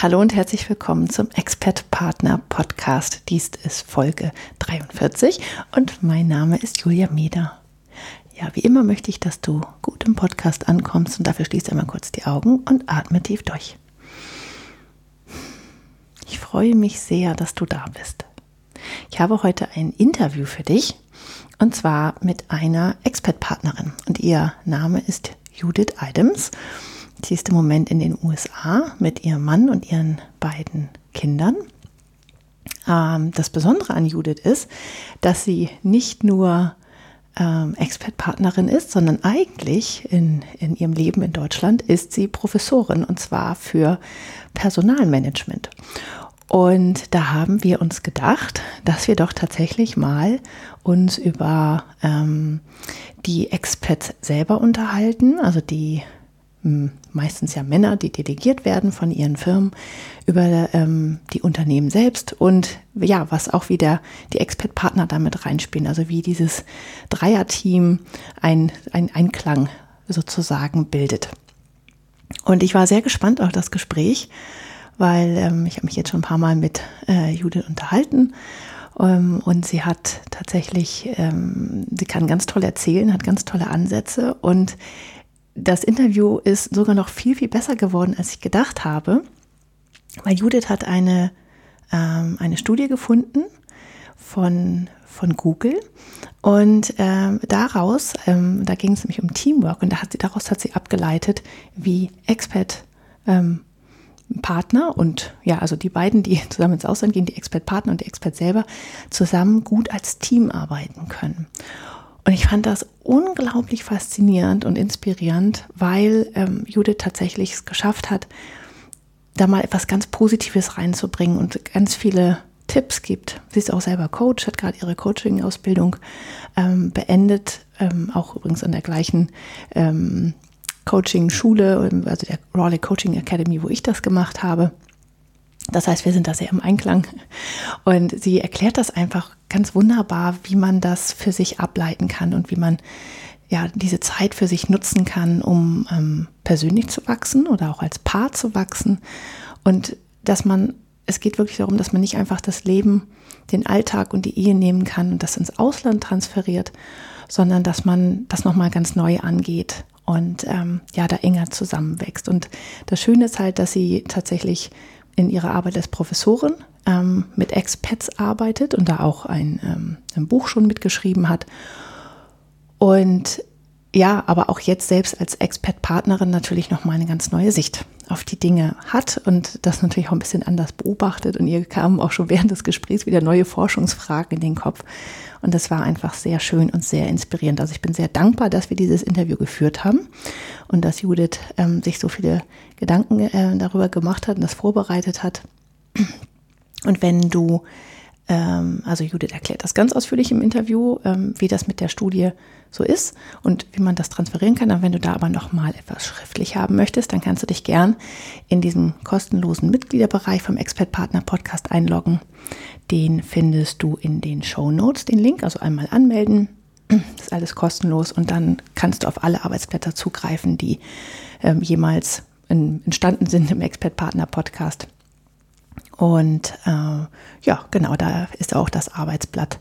Hallo und herzlich willkommen zum Expert Partner Podcast. Dies ist Folge 43 und mein Name ist Julia Meder. Ja, wie immer möchte ich, dass du gut im Podcast ankommst und dafür schließt einmal kurz die Augen und atme tief durch. Ich freue mich sehr, dass du da bist. Ich habe heute ein Interview für dich und zwar mit einer Expert-Partnerin und ihr Name ist Judith Adams. Sie ist im Moment in den USA mit ihrem Mann und ihren beiden Kindern. Ähm, das Besondere an Judith ist, dass sie nicht nur ähm, Expert-Partnerin ist, sondern eigentlich in, in ihrem Leben in Deutschland ist sie Professorin und zwar für Personalmanagement. Und da haben wir uns gedacht, dass wir doch tatsächlich mal uns über ähm, die Experts selber unterhalten, also die meistens ja Männer, die delegiert werden von ihren Firmen über ähm, die Unternehmen selbst und ja, was auch wieder die Expert-Partner damit reinspielen, also wie dieses Dreierteam ein Einklang sozusagen bildet. Und ich war sehr gespannt auf das Gespräch, weil ähm, ich habe mich jetzt schon ein paar Mal mit äh, Judith unterhalten ähm, und sie hat tatsächlich, ähm, sie kann ganz toll erzählen, hat ganz tolle Ansätze und das Interview ist sogar noch viel, viel besser geworden, als ich gedacht habe, weil Judith hat eine, ähm, eine Studie gefunden von, von Google und ähm, daraus, ähm, da ging es nämlich um Teamwork und da hat sie, daraus hat sie abgeleitet, wie Expert ähm, Partner und ja, also die beiden, die zusammen ins Ausland gehen, die Expert-Partner und die Expert selber, zusammen gut als Team arbeiten können. Und ich fand das unglaublich faszinierend und inspirierend, weil ähm, Judith tatsächlich es geschafft hat, da mal etwas ganz Positives reinzubringen und ganz viele Tipps gibt. Sie ist auch selber Coach, hat gerade ihre Coaching-Ausbildung ähm, beendet, ähm, auch übrigens an der gleichen ähm, Coaching-Schule, also der Raleigh Coaching Academy, wo ich das gemacht habe. Das heißt, wir sind da sehr im Einklang. Und sie erklärt das einfach ganz wunderbar, wie man das für sich ableiten kann und wie man ja diese Zeit für sich nutzen kann, um ähm, persönlich zu wachsen oder auch als Paar zu wachsen. Und dass man, es geht wirklich darum, dass man nicht einfach das Leben, den Alltag und die Ehe nehmen kann und das ins Ausland transferiert, sondern dass man das nochmal ganz neu angeht und ähm, ja, da enger zusammenwächst. Und das Schöne ist halt, dass sie tatsächlich in ihrer Arbeit als Professorin ähm, mit Expats arbeitet und da auch ein, ähm, ein Buch schon mitgeschrieben hat. Und ja, aber auch jetzt selbst als Expat-Partnerin natürlich nochmal eine ganz neue Sicht auf die Dinge hat und das natürlich auch ein bisschen anders beobachtet. Und ihr kamen auch schon während des Gesprächs wieder neue Forschungsfragen in den Kopf. Und das war einfach sehr schön und sehr inspirierend. Also ich bin sehr dankbar, dass wir dieses Interview geführt haben und dass Judith ähm, sich so viele Gedanken äh, darüber gemacht hat und das vorbereitet hat. Und wenn du ähm, also Judith erklärt das ganz ausführlich im Interview, ähm, wie das mit der Studie so ist und wie man das transferieren kann. Und wenn du da aber nochmal etwas schriftlich haben möchtest, dann kannst du dich gern in diesem kostenlosen Mitgliederbereich vom Expert Partner Podcast einloggen. Den findest du in den Show Notes, den Link, also einmal anmelden. Das ist alles kostenlos und dann kannst du auf alle Arbeitsblätter zugreifen, die ähm, jemals in, entstanden sind im Expert Partner Podcast. Und äh, ja, genau, da ist auch das Arbeitsblatt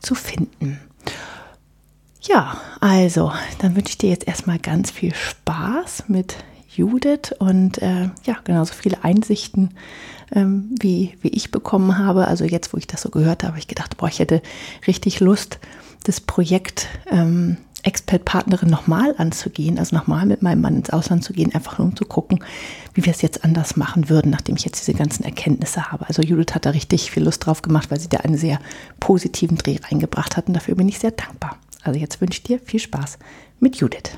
zu finden. Ja, also, dann wünsche ich dir jetzt erstmal ganz viel Spaß mit Judith und äh, ja, genauso viele Einsichten, ähm, wie, wie ich bekommen habe. Also jetzt, wo ich das so gehört habe, habe ich gedacht, boah, ich hätte richtig Lust, das Projekt ähm, Expert-Partnerin nochmal anzugehen, also nochmal mit meinem Mann ins Ausland zu gehen, einfach nur um zu gucken, wie wir es jetzt anders machen würden, nachdem ich jetzt diese ganzen Erkenntnisse habe. Also Judith hat da richtig viel Lust drauf gemacht, weil sie da einen sehr positiven Dreh reingebracht hat und dafür bin ich sehr dankbar. Also jetzt wünsche ich dir viel Spaß mit Judith.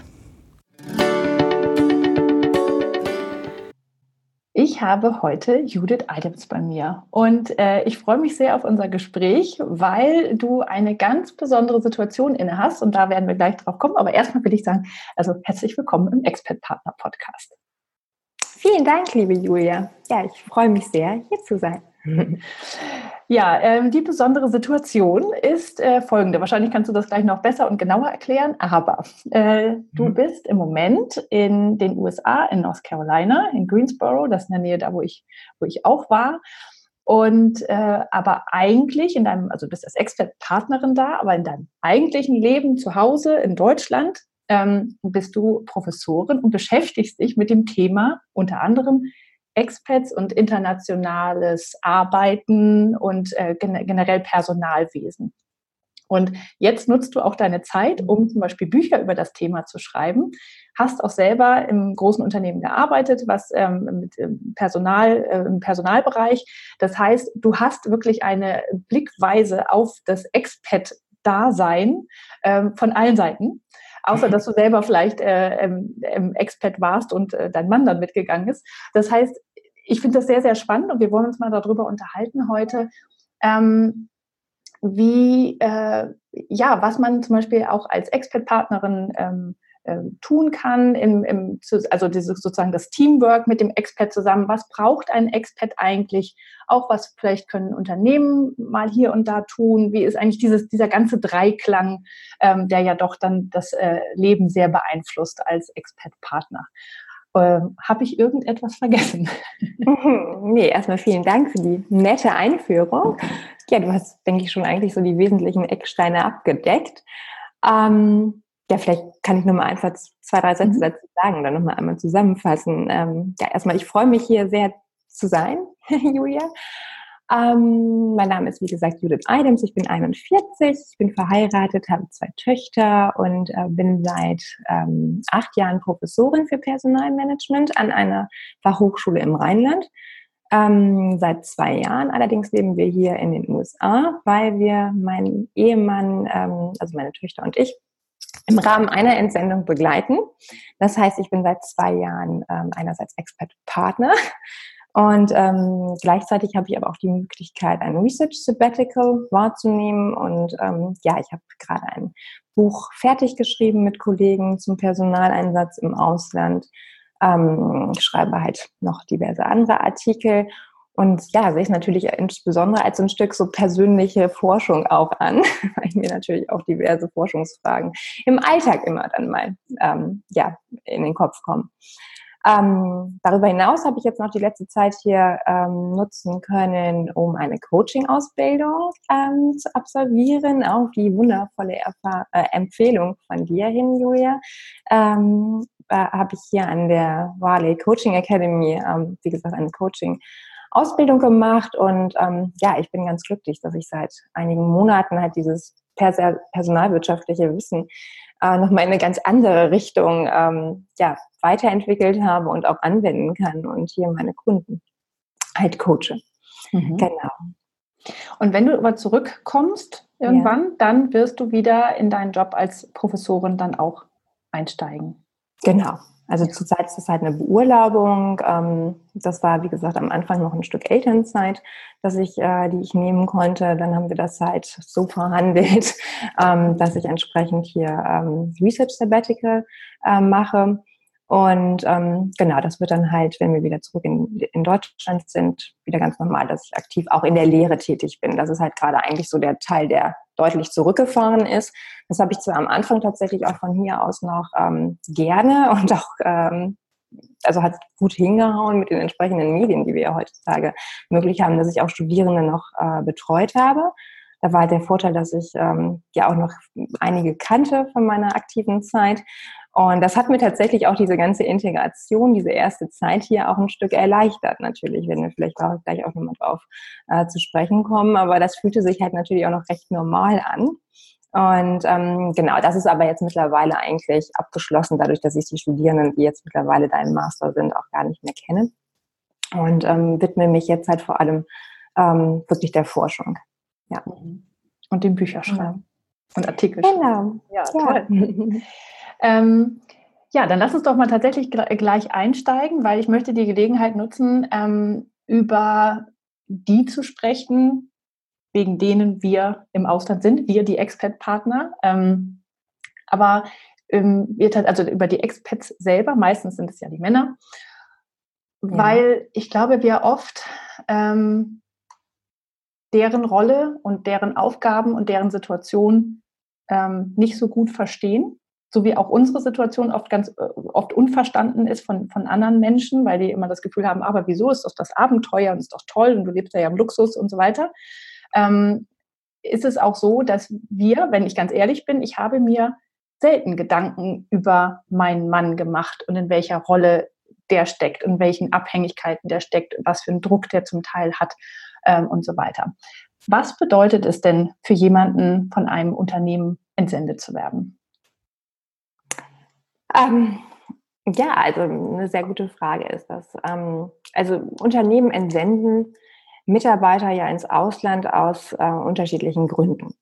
Ich habe heute Judith Adams bei mir und äh, ich freue mich sehr auf unser Gespräch, weil du eine ganz besondere Situation inne hast und da werden wir gleich drauf kommen. Aber erstmal will ich sagen, also herzlich willkommen im Expert Partner Podcast. Vielen Dank, liebe Julia. Ja, ich freue mich sehr, hier zu sein. Ja, ähm, die besondere Situation ist äh, folgende. Wahrscheinlich kannst du das gleich noch besser und genauer erklären, aber äh, du mhm. bist im Moment in den USA, in North Carolina, in Greensboro, das ist in der Nähe da, wo ich, wo ich auch war. Und äh, aber eigentlich in deinem, also du bist als Expert-Partnerin da, aber in deinem eigentlichen Leben zu Hause in Deutschland ähm, bist du Professorin und beschäftigst dich mit dem Thema unter anderem Expats und internationales Arbeiten und äh, generell Personalwesen. Und jetzt nutzt du auch deine Zeit, um zum Beispiel Bücher über das Thema zu schreiben. Hast auch selber im großen Unternehmen gearbeitet, was ähm, mit ähm, Personal, äh, im Personalbereich. Das heißt, du hast wirklich eine Blickweise auf das Expat-Dasein ähm, von allen Seiten. Außer, dass du selber vielleicht äh, im Expat warst und äh, dein Mann dann mitgegangen ist. Das heißt, ich finde das sehr, sehr spannend und wir wollen uns mal darüber unterhalten heute, ähm, wie, äh, ja, was man zum Beispiel auch als Expert-Partnerin ähm, äh, tun kann, im, im, also dieses, sozusagen das Teamwork mit dem Expert zusammen. Was braucht ein Expert eigentlich? Auch was vielleicht können Unternehmen mal hier und da tun? Wie ist eigentlich dieses, dieser ganze Dreiklang, ähm, der ja doch dann das äh, Leben sehr beeinflusst als Expert-Partner? Ähm, Habe ich irgendetwas vergessen? nee, erstmal vielen Dank für die nette Einführung. Ja, du hast, denke ich, schon eigentlich so die wesentlichen Ecksteine abgedeckt. Ähm, ja, vielleicht kann ich nochmal einfach zwei, drei Sätze mhm. dazu sagen, dann nochmal einmal zusammenfassen. Ähm, ja, erstmal, ich freue mich hier sehr zu sein, Julia. Ähm, mein Name ist, wie gesagt, Judith Adams. Ich bin 41, ich bin verheiratet, habe zwei Töchter und äh, bin seit ähm, acht Jahren Professorin für Personalmanagement an einer Fachhochschule im Rheinland. Ähm, seit zwei Jahren allerdings leben wir hier in den USA, weil wir meinen Ehemann, ähm, also meine Töchter und ich, im Rahmen einer Entsendung begleiten. Das heißt, ich bin seit zwei Jahren ähm, einerseits Expert-Partner und ähm, gleichzeitig habe ich aber auch die Möglichkeit, ein Research Sabbatical wahrzunehmen. Und ähm, ja, ich habe gerade ein Buch fertig geschrieben mit Kollegen zum Personaleinsatz im Ausland. Ähm, schreibe halt noch diverse andere Artikel. Und ja, sehe ich natürlich insbesondere als ein Stück so persönliche Forschung auch an, weil mir natürlich auch diverse Forschungsfragen im Alltag immer dann mal ähm, ja, in den Kopf kommen. Ähm, darüber hinaus habe ich jetzt noch die letzte Zeit hier ähm, nutzen können, um eine Coaching-Ausbildung ähm, zu absolvieren. Auch die wundervolle Erfahr äh, Empfehlung von dir hin, Julia. Äh, habe ich hier an der Warley Coaching Academy, ähm, wie gesagt, eine Coaching Ausbildung gemacht und ähm, ja, ich bin ganz glücklich, dass ich seit einigen Monaten halt dieses personalwirtschaftliche Wissen äh, nochmal in eine ganz andere Richtung ähm, ja, weiterentwickelt habe und auch anwenden kann und hier meine Kunden halt coache. Mhm. Genau. Und wenn du aber zurückkommst irgendwann, ja. dann wirst du wieder in deinen Job als Professorin dann auch einsteigen. Genau. Also zurzeit ist das halt eine Beurlaubung. Ähm, das war, wie gesagt, am Anfang noch ein Stück Elternzeit, dass ich, äh, die ich nehmen konnte. Dann haben wir das halt so verhandelt, ähm, dass ich entsprechend hier ähm, Research Sabbatical äh, mache. Und ähm, genau, das wird dann halt, wenn wir wieder zurück in, in Deutschland sind, wieder ganz normal, dass ich aktiv auch in der Lehre tätig bin. Das ist halt gerade eigentlich so der Teil, der deutlich zurückgefahren ist. Das habe ich zwar am Anfang tatsächlich auch von hier aus noch ähm, gerne und auch, ähm, also hat gut hingehauen mit den entsprechenden Medien, die wir ja heutzutage möglich haben, dass ich auch Studierende noch äh, betreut habe. Da war halt der Vorteil, dass ich ähm, ja auch noch einige kannte von meiner aktiven Zeit und das hat mir tatsächlich auch diese ganze Integration, diese erste Zeit hier auch ein Stück erleichtert. Natürlich, wenn wir vielleicht auch gleich auch nochmal drauf äh, zu sprechen kommen. Aber das fühlte sich halt natürlich auch noch recht normal an. Und ähm, genau, das ist aber jetzt mittlerweile eigentlich abgeschlossen, dadurch, dass ich die Studierenden, die jetzt mittlerweile da im Master sind, auch gar nicht mehr kenne. Und ähm, widme mich jetzt halt vor allem ähm, wirklich der Forschung. Ja. Und dem Bücherschreiben. Ja. Und Artikel. Genau. Ja, toll. Ähm, Ja, dann lass uns doch mal tatsächlich gleich einsteigen, weil ich möchte die Gelegenheit nutzen, ähm, über die zu sprechen, wegen denen wir im Ausland sind, wir die Expat-Partner. Ähm, aber ähm, wir, also über die Expats selber, meistens sind es ja die Männer, ja. weil ich glaube, wir oft ähm, deren Rolle und deren Aufgaben und deren Situation ähm, nicht so gut verstehen so wie auch unsere Situation oft ganz äh, oft unverstanden ist von, von anderen Menschen, weil die immer das Gefühl haben, aber wieso ist doch das Abenteuer und ist doch toll und du lebst ja im Luxus und so weiter. Ähm, ist es auch so, dass wir, wenn ich ganz ehrlich bin, ich habe mir selten Gedanken über meinen Mann gemacht und in welcher Rolle der steckt, in welchen Abhängigkeiten der steckt, was für einen Druck der zum Teil hat ähm, und so weiter. Was bedeutet es denn für jemanden, von einem Unternehmen entsendet zu werden? Ähm, ja, also eine sehr gute Frage ist das. Ähm, also Unternehmen entsenden Mitarbeiter ja ins Ausland aus äh, unterschiedlichen Gründen.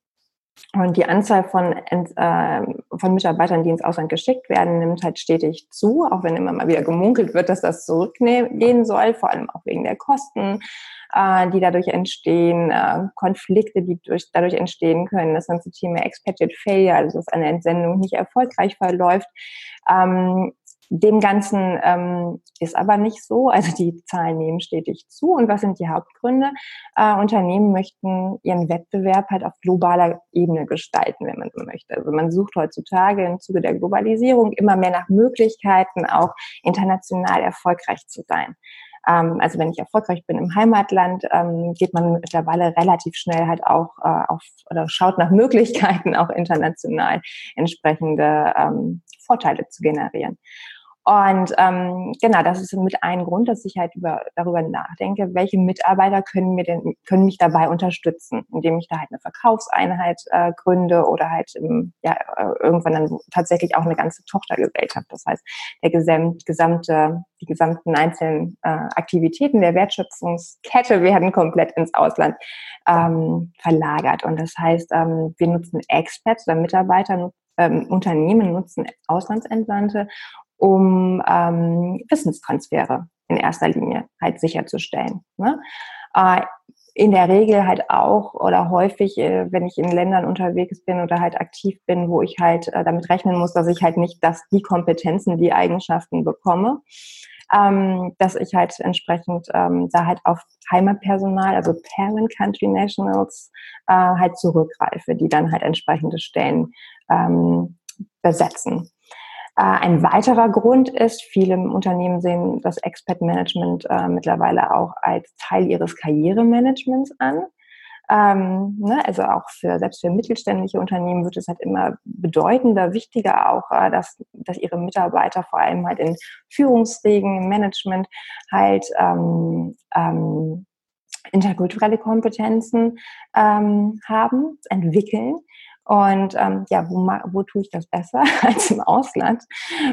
Und die Anzahl von, äh, von Mitarbeitern, die ins Ausland geschickt werden, nimmt halt stetig zu, auch wenn immer mal wieder gemunkelt wird, dass das zurückgehen soll, vor allem auch wegen der Kosten, äh, die dadurch entstehen, äh, Konflikte, die durch, dadurch entstehen können, das ganze Thema Expected Failure, also dass eine Entsendung nicht erfolgreich verläuft. Ähm, dem Ganzen ähm, ist aber nicht so. Also die Zahlen nehmen stetig zu. Und was sind die Hauptgründe? Äh, Unternehmen möchten ihren Wettbewerb halt auf globaler Ebene gestalten, wenn man so möchte. Also man sucht heutzutage im Zuge der Globalisierung immer mehr nach Möglichkeiten, auch international erfolgreich zu sein. Ähm, also wenn ich erfolgreich bin im Heimatland, ähm, geht man mittlerweile relativ schnell halt auch äh, auf oder schaut nach Möglichkeiten, auch international entsprechende ähm, Vorteile zu generieren. Und ähm, genau, das ist mit ein Grund, dass ich halt über, darüber nachdenke, welche Mitarbeiter können mir denn können mich dabei unterstützen, indem ich da halt eine Verkaufseinheit äh, gründe oder halt im, ja, äh, irgendwann dann tatsächlich auch eine ganze Tochtergesellschaft. Das heißt, der gesamt, gesamte, die gesamten einzelnen äh, Aktivitäten der Wertschöpfungskette werden komplett ins Ausland ähm, verlagert. Und das heißt, ähm, wir nutzen Experts oder Mitarbeiter ähm, Unternehmen nutzen Auslandsentsandte, um ähm, Wissenstransfere in erster Linie halt sicherzustellen. Ne? Äh, in der Regel halt auch oder häufig, äh, wenn ich in Ländern unterwegs bin oder halt aktiv bin, wo ich halt äh, damit rechnen muss, dass ich halt nicht das, die Kompetenzen, die Eigenschaften bekomme, ähm, dass ich halt entsprechend ähm, da halt auf Heimatpersonal, also Parent Country Nationals, äh, halt zurückgreife, die dann halt entsprechende Stellen ähm, besetzen. Äh, ein weiterer Grund ist, viele Unternehmen sehen das Expat Management äh, mittlerweile auch als Teil ihres Karrieremanagements an. Ähm, ne, also auch für selbst für mittelständische Unternehmen wird es halt immer bedeutender, wichtiger auch, äh, dass, dass ihre Mitarbeiter vor allem halt in Führungsregen, im Management halt ähm, ähm, interkulturelle Kompetenzen ähm, haben, entwickeln und ähm, ja, wo, wo tue ich das besser als im Ausland?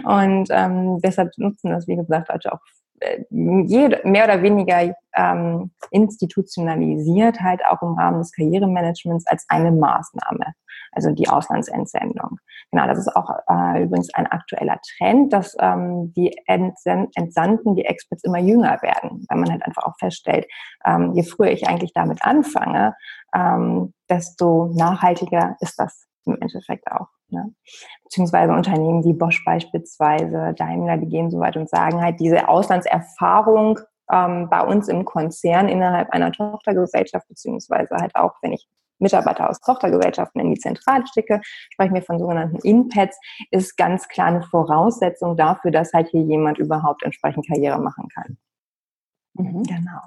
Und ähm, deshalb nutzen das, wie gesagt, also auch äh, jede, mehr oder weniger ähm, institutionalisiert, halt auch im Rahmen des Karrieremanagements als eine Maßnahme, also die Auslandsentsendung. Genau, das ist auch äh, übrigens ein aktueller Trend, dass ähm, die Entsandten, die Experts immer jünger werden, weil man halt einfach auch feststellt, ähm, je früher ich eigentlich damit anfange, ähm, desto nachhaltiger ist das im Endeffekt auch. Ne? Beziehungsweise Unternehmen wie Bosch beispielsweise, Daimler, die gehen so weit und sagen halt, diese Auslandserfahrung ähm, bei uns im Konzern innerhalb einer Tochtergesellschaft, beziehungsweise halt auch, wenn ich Mitarbeiter aus Tochtergesellschaften in die Zentrale schicke, sprechen wir von sogenannten In-Pads, ist ganz klar eine Voraussetzung dafür, dass halt hier jemand überhaupt entsprechend Karriere machen kann. Mhm. Genau.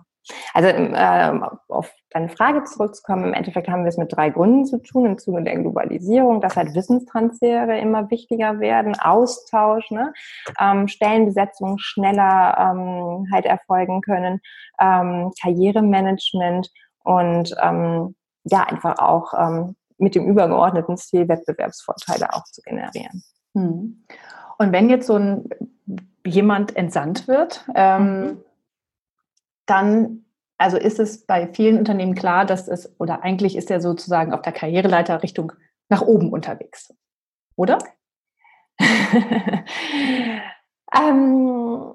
Also äh, auf deine Frage zurückzukommen, im Endeffekt haben wir es mit drei Gründen zu tun im Zuge der Globalisierung, dass halt Wissenstransfere immer wichtiger werden, Austausch, ne? ähm, Stellenbesetzungen schneller ähm, halt erfolgen können, ähm, Karrieremanagement und ähm, ja, einfach auch ähm, mit dem übergeordneten Ziel Wettbewerbsvorteile auch zu generieren. Hm. Und wenn jetzt so ein jemand entsandt wird, ähm, mhm dann, also ist es bei vielen Unternehmen klar, dass es, oder eigentlich ist er sozusagen auf der Karriereleiter Richtung nach oben unterwegs. Oder? ähm,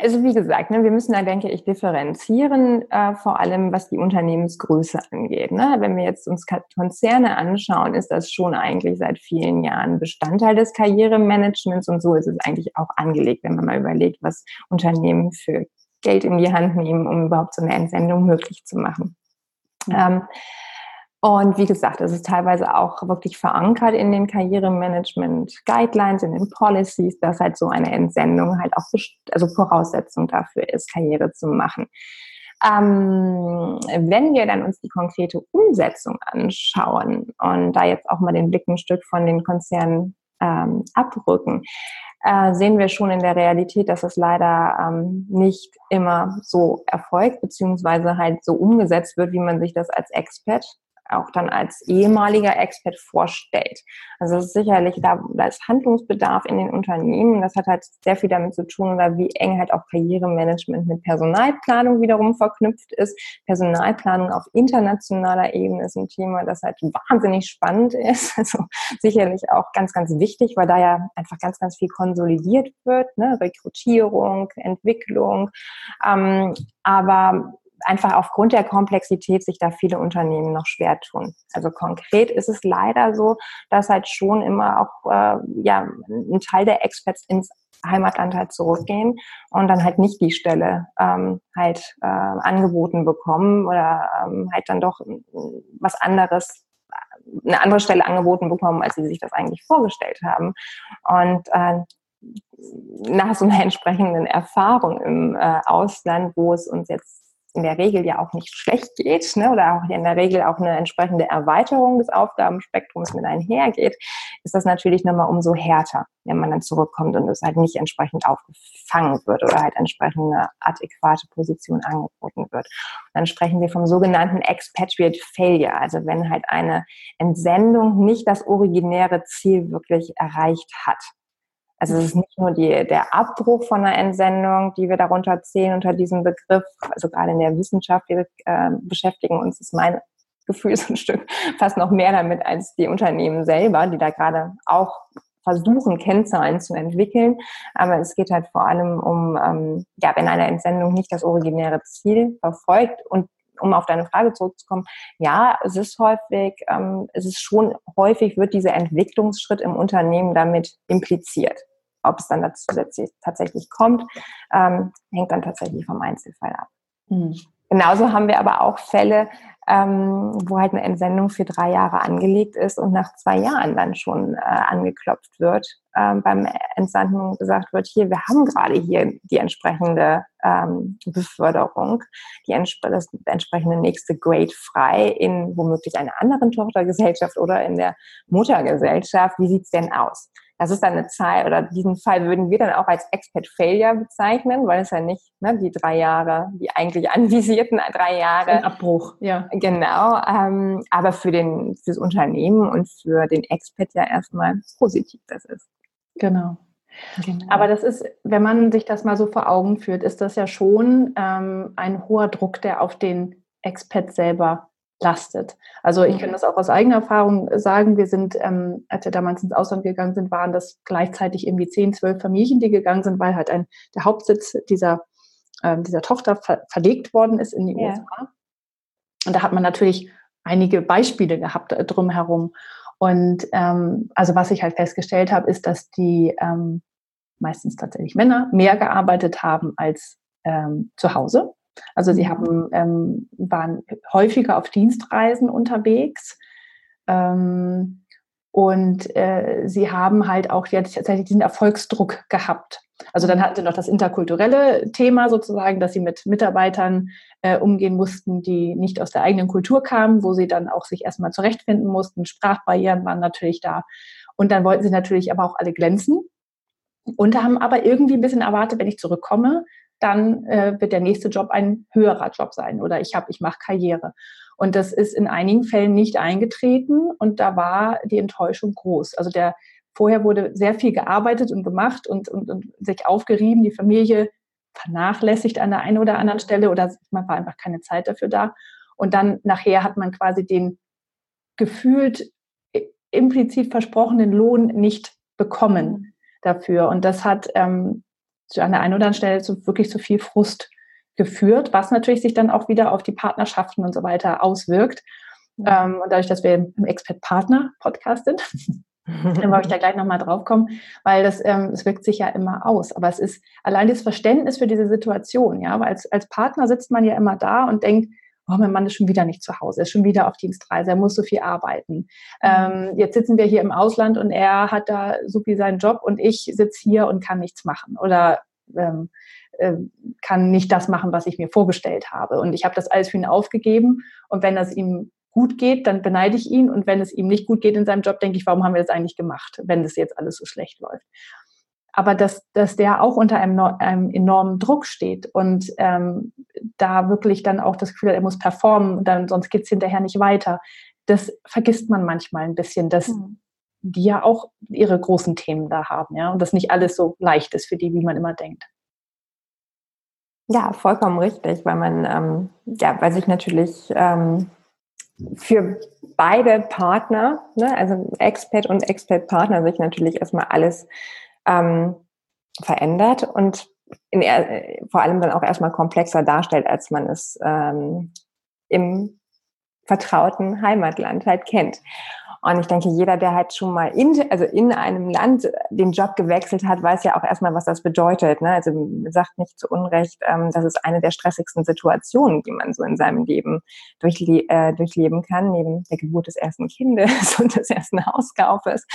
also wie gesagt, ne, wir müssen da, denke ich, differenzieren, äh, vor allem was die Unternehmensgröße angeht. Ne? Wenn wir jetzt uns Konzerne anschauen, ist das schon eigentlich seit vielen Jahren Bestandteil des Karrieremanagements und so ist es eigentlich auch angelegt, wenn man mal überlegt, was Unternehmen für Geld in die Hand nehmen, um überhaupt so eine Entsendung möglich zu machen. Ähm, und wie gesagt, es ist teilweise auch wirklich verankert in den Karrieremanagement-Guidelines, in den Policies, dass halt so eine Entsendung halt auch also Voraussetzung dafür ist, Karriere zu machen. Ähm, wenn wir dann uns die konkrete Umsetzung anschauen und da jetzt auch mal den Blick ein Stück von den Konzernen ähm, abrücken, äh, sehen wir schon in der Realität, dass es leider ähm, nicht immer so erfolgt, beziehungsweise halt so umgesetzt wird, wie man sich das als Expert auch dann als ehemaliger Expert vorstellt. Also es ist sicherlich da, da ist Handlungsbedarf in den Unternehmen. Das hat halt sehr viel damit zu tun, oder wie eng halt auch Karrieremanagement mit Personalplanung wiederum verknüpft ist. Personalplanung auf internationaler Ebene ist ein Thema, das halt wahnsinnig spannend ist. Also sicherlich auch ganz, ganz wichtig, weil da ja einfach ganz, ganz viel konsolidiert wird. Ne? Rekrutierung, Entwicklung. Ähm, aber einfach aufgrund der Komplexität sich da viele Unternehmen noch schwer tun. Also konkret ist es leider so, dass halt schon immer auch äh, ja ein Teil der Experts ins Heimatland halt zurückgehen und dann halt nicht die Stelle ähm, halt äh, angeboten bekommen oder ähm, halt dann doch was anderes eine andere Stelle angeboten bekommen, als sie sich das eigentlich vorgestellt haben. Und äh, nach so einer entsprechenden Erfahrung im äh, Ausland, wo es uns jetzt in der Regel ja auch nicht schlecht geht ne, oder auch in der Regel auch eine entsprechende Erweiterung des Aufgabenspektrums mit einhergeht, ist das natürlich nochmal umso härter, wenn man dann zurückkommt und es halt nicht entsprechend aufgefangen wird oder halt entsprechend eine adäquate Position angeboten wird. Und dann sprechen wir vom sogenannten Expatriate Failure, also wenn halt eine Entsendung nicht das originäre Ziel wirklich erreicht hat. Also es ist nicht nur die, der Abbruch von einer Entsendung, die wir darunter zählen unter diesem Begriff. Also gerade in der Wissenschaft, wir äh, beschäftigen uns, ist mein Gefühl so ein Stück fast noch mehr damit als die Unternehmen selber, die da gerade auch versuchen, Kennzahlen zu entwickeln. Aber es geht halt vor allem um, ähm, ja, wenn eine Entsendung nicht das originäre Ziel verfolgt und um auf deine Frage zurückzukommen, ja, es ist häufig, ähm, es ist schon häufig wird dieser Entwicklungsschritt im Unternehmen damit impliziert. Ob es dann dazu tatsächlich kommt, ähm, hängt dann tatsächlich vom Einzelfall ab. Mhm. Genauso haben wir aber auch Fälle, ähm, wo halt eine Entsendung für drei Jahre angelegt ist und nach zwei Jahren dann schon äh, angeklopft wird ähm, beim Entsandten gesagt wird, hier, wir haben gerade hier die entsprechende ähm, Beförderung, die ents das entsprechende nächste Grade frei in womöglich einer anderen Tochtergesellschaft oder in der Muttergesellschaft. Wie sieht's denn aus? Das ist dann eine Zahl, oder diesen Fall würden wir dann auch als Expert Failure bezeichnen, weil es ja nicht ne, die drei Jahre, die eigentlich anvisierten drei Jahre. Ein Abbruch, ja. Genau. Ähm, aber für den, fürs Unternehmen und für den Expert ja erstmal positiv das ist. Genau. Genau. Aber das ist, wenn man sich das mal so vor Augen führt, ist das ja schon ähm, ein hoher Druck, der auf den Expert selber lastet. Also ich kann mhm. das auch aus eigener Erfahrung sagen. Wir sind, ähm, als wir damals ins Ausland gegangen sind, waren das gleichzeitig irgendwie zehn, zwölf Familien, die gegangen sind, weil halt ein, der Hauptsitz dieser, ähm, dieser Tochter ver verlegt worden ist in die ja. USA. Und da hat man natürlich einige Beispiele gehabt äh, drumherum. Und ähm, also was ich halt festgestellt habe, ist, dass die ähm, meistens tatsächlich Männer mehr gearbeitet haben als ähm, zu Hause. Also sie haben, ähm, waren häufiger auf Dienstreisen unterwegs. Ähm, und äh, sie haben halt auch jetzt tatsächlich diesen Erfolgsdruck gehabt. Also dann hatten sie noch das interkulturelle Thema sozusagen, dass sie mit Mitarbeitern äh, umgehen mussten, die nicht aus der eigenen Kultur kamen, wo sie dann auch sich erstmal zurechtfinden mussten. Sprachbarrieren waren natürlich da. Und dann wollten sie natürlich aber auch alle glänzen und haben aber irgendwie ein bisschen erwartet, wenn ich zurückkomme, dann äh, wird der nächste Job ein höherer Job sein oder ich habe, ich mache Karriere. Und das ist in einigen Fällen nicht eingetreten und da war die Enttäuschung groß. Also der vorher wurde sehr viel gearbeitet und gemacht und, und, und sich aufgerieben, die Familie vernachlässigt an der einen oder anderen Stelle oder man war einfach keine Zeit dafür da. Und dann nachher hat man quasi den gefühlt implizit versprochenen Lohn nicht bekommen mhm. dafür. Und das hat ähm, an der einen oder anderen Stelle so wirklich zu viel Frust geführt, was natürlich sich dann auch wieder auf die Partnerschaften und so weiter auswirkt. Ja. Ähm, und dadurch, dass wir im Expert-Partner-Podcast sind, dann wollte ich da gleich nochmal drauf kommen, weil das, ähm, es wirkt sich ja immer aus. Aber es ist allein das Verständnis für diese Situation, ja, weil als, als Partner sitzt man ja immer da und denkt, oh, mein Mann ist schon wieder nicht zu Hause, ist schon wieder auf Dienstreise, er muss so viel arbeiten. Mhm. Ähm, jetzt sitzen wir hier im Ausland und er hat da so viel seinen Job und ich sitze hier und kann nichts machen oder ähm, äh, kann nicht das machen, was ich mir vorgestellt habe. Und ich habe das alles für ihn aufgegeben. Und wenn das ihm gut geht, dann beneide ich ihn. Und wenn es ihm nicht gut geht in seinem Job, denke ich, warum haben wir das eigentlich gemacht, wenn das jetzt alles so schlecht läuft? Aber dass, dass der auch unter einem, einem enormen Druck steht und ähm, da wirklich dann auch das Gefühl hat, er muss performen, dann, sonst geht's hinterher nicht weiter. Das vergisst man manchmal ein bisschen, dass mhm. die ja auch ihre großen Themen da haben, ja, und das nicht alles so leicht ist für die, wie man immer denkt. Ja, vollkommen richtig, weil man, ähm, ja, weil sich natürlich ähm, für beide Partner, ne, also Expat und Expat-Partner, sich natürlich erstmal alles ähm, verändert und in, vor allem dann auch erstmal komplexer darstellt, als man es ähm, im vertrauten Heimatland halt kennt. Und ich denke, jeder, der halt schon mal in, also in einem Land den Job gewechselt hat, weiß ja auch erstmal, was das bedeutet. Ne? Also sagt nicht zu Unrecht, ähm, das ist eine der stressigsten Situationen, die man so in seinem Leben durchle äh, durchleben kann, neben der Geburt des ersten Kindes und des ersten Hauskaufes.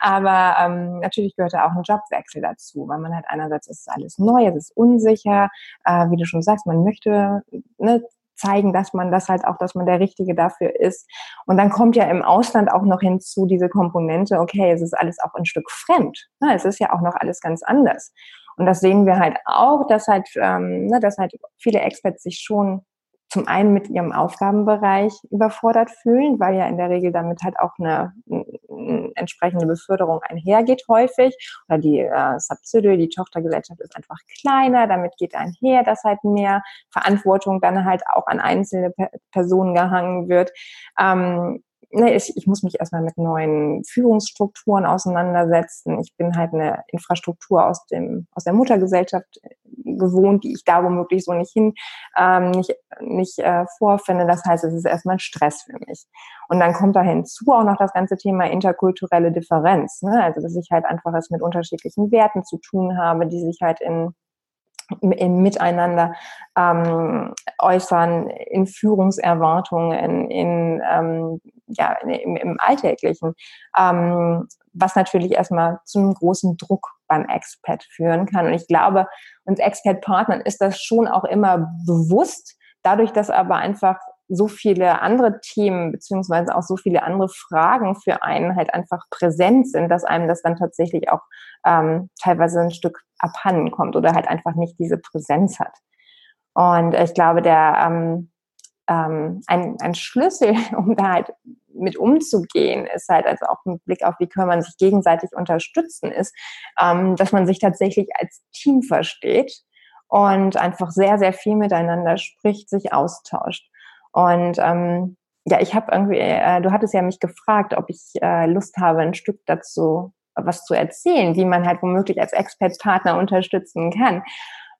Aber ähm, natürlich gehört da auch ein Jobwechsel dazu, weil man halt einerseits ist alles neu, es ist unsicher, äh, wie du schon sagst, man möchte ne, zeigen, dass man das halt auch, dass man der Richtige dafür ist. Und dann kommt ja im Ausland auch noch hinzu diese Komponente, okay, es ist alles auch ein Stück fremd. Ne? Es ist ja auch noch alles ganz anders. Und das sehen wir halt auch, dass halt, ähm, ne, dass halt viele Experts sich schon zum einen mit ihrem Aufgabenbereich überfordert fühlen, weil ja in der Regel damit halt auch eine, eine entsprechende Beförderung einhergeht häufig. Oder die äh, Subsidiary, die Tochtergesellschaft ist einfach kleiner, damit geht einher, dass halt mehr Verantwortung dann halt auch an einzelne Personen gehangen wird. Ähm, ne, ich, ich muss mich erstmal mit neuen Führungsstrukturen auseinandersetzen. Ich bin halt eine Infrastruktur aus dem aus der Muttergesellschaft äh, gewohnt, die ich da womöglich so nicht hin ähm, nicht nicht äh, vorfinde. Das heißt, es ist erstmal Stress für mich. Und dann kommt da hinzu auch noch das ganze Thema interkulturelle Differenz. Ne? Also dass ich halt einfach es mit unterschiedlichen Werten zu tun habe, die sich halt in im Miteinander ähm, äußern, in Führungserwartungen, in, in, ähm, ja, im, im Alltäglichen, ähm, was natürlich erstmal zu einem großen Druck beim Expat führen kann. Und ich glaube, uns Expat-Partnern ist das schon auch immer bewusst, dadurch, dass aber einfach so viele andere Themen beziehungsweise auch so viele andere Fragen für einen halt einfach präsent sind, dass einem das dann tatsächlich auch ähm, teilweise ein Stück abhanden kommt oder halt einfach nicht diese Präsenz hat. Und ich glaube, der ähm, ähm, ein, ein Schlüssel, um da halt mit umzugehen, ist halt also auch ein Blick auf, wie kann man sich gegenseitig unterstützen, ist, ähm, dass man sich tatsächlich als Team versteht und einfach sehr, sehr viel miteinander spricht, sich austauscht. Und ähm, ja, ich habe irgendwie, äh, du hattest ja mich gefragt, ob ich äh, Lust habe, ein Stück dazu was zu erzählen, wie man halt womöglich als Expertpartner unterstützen kann.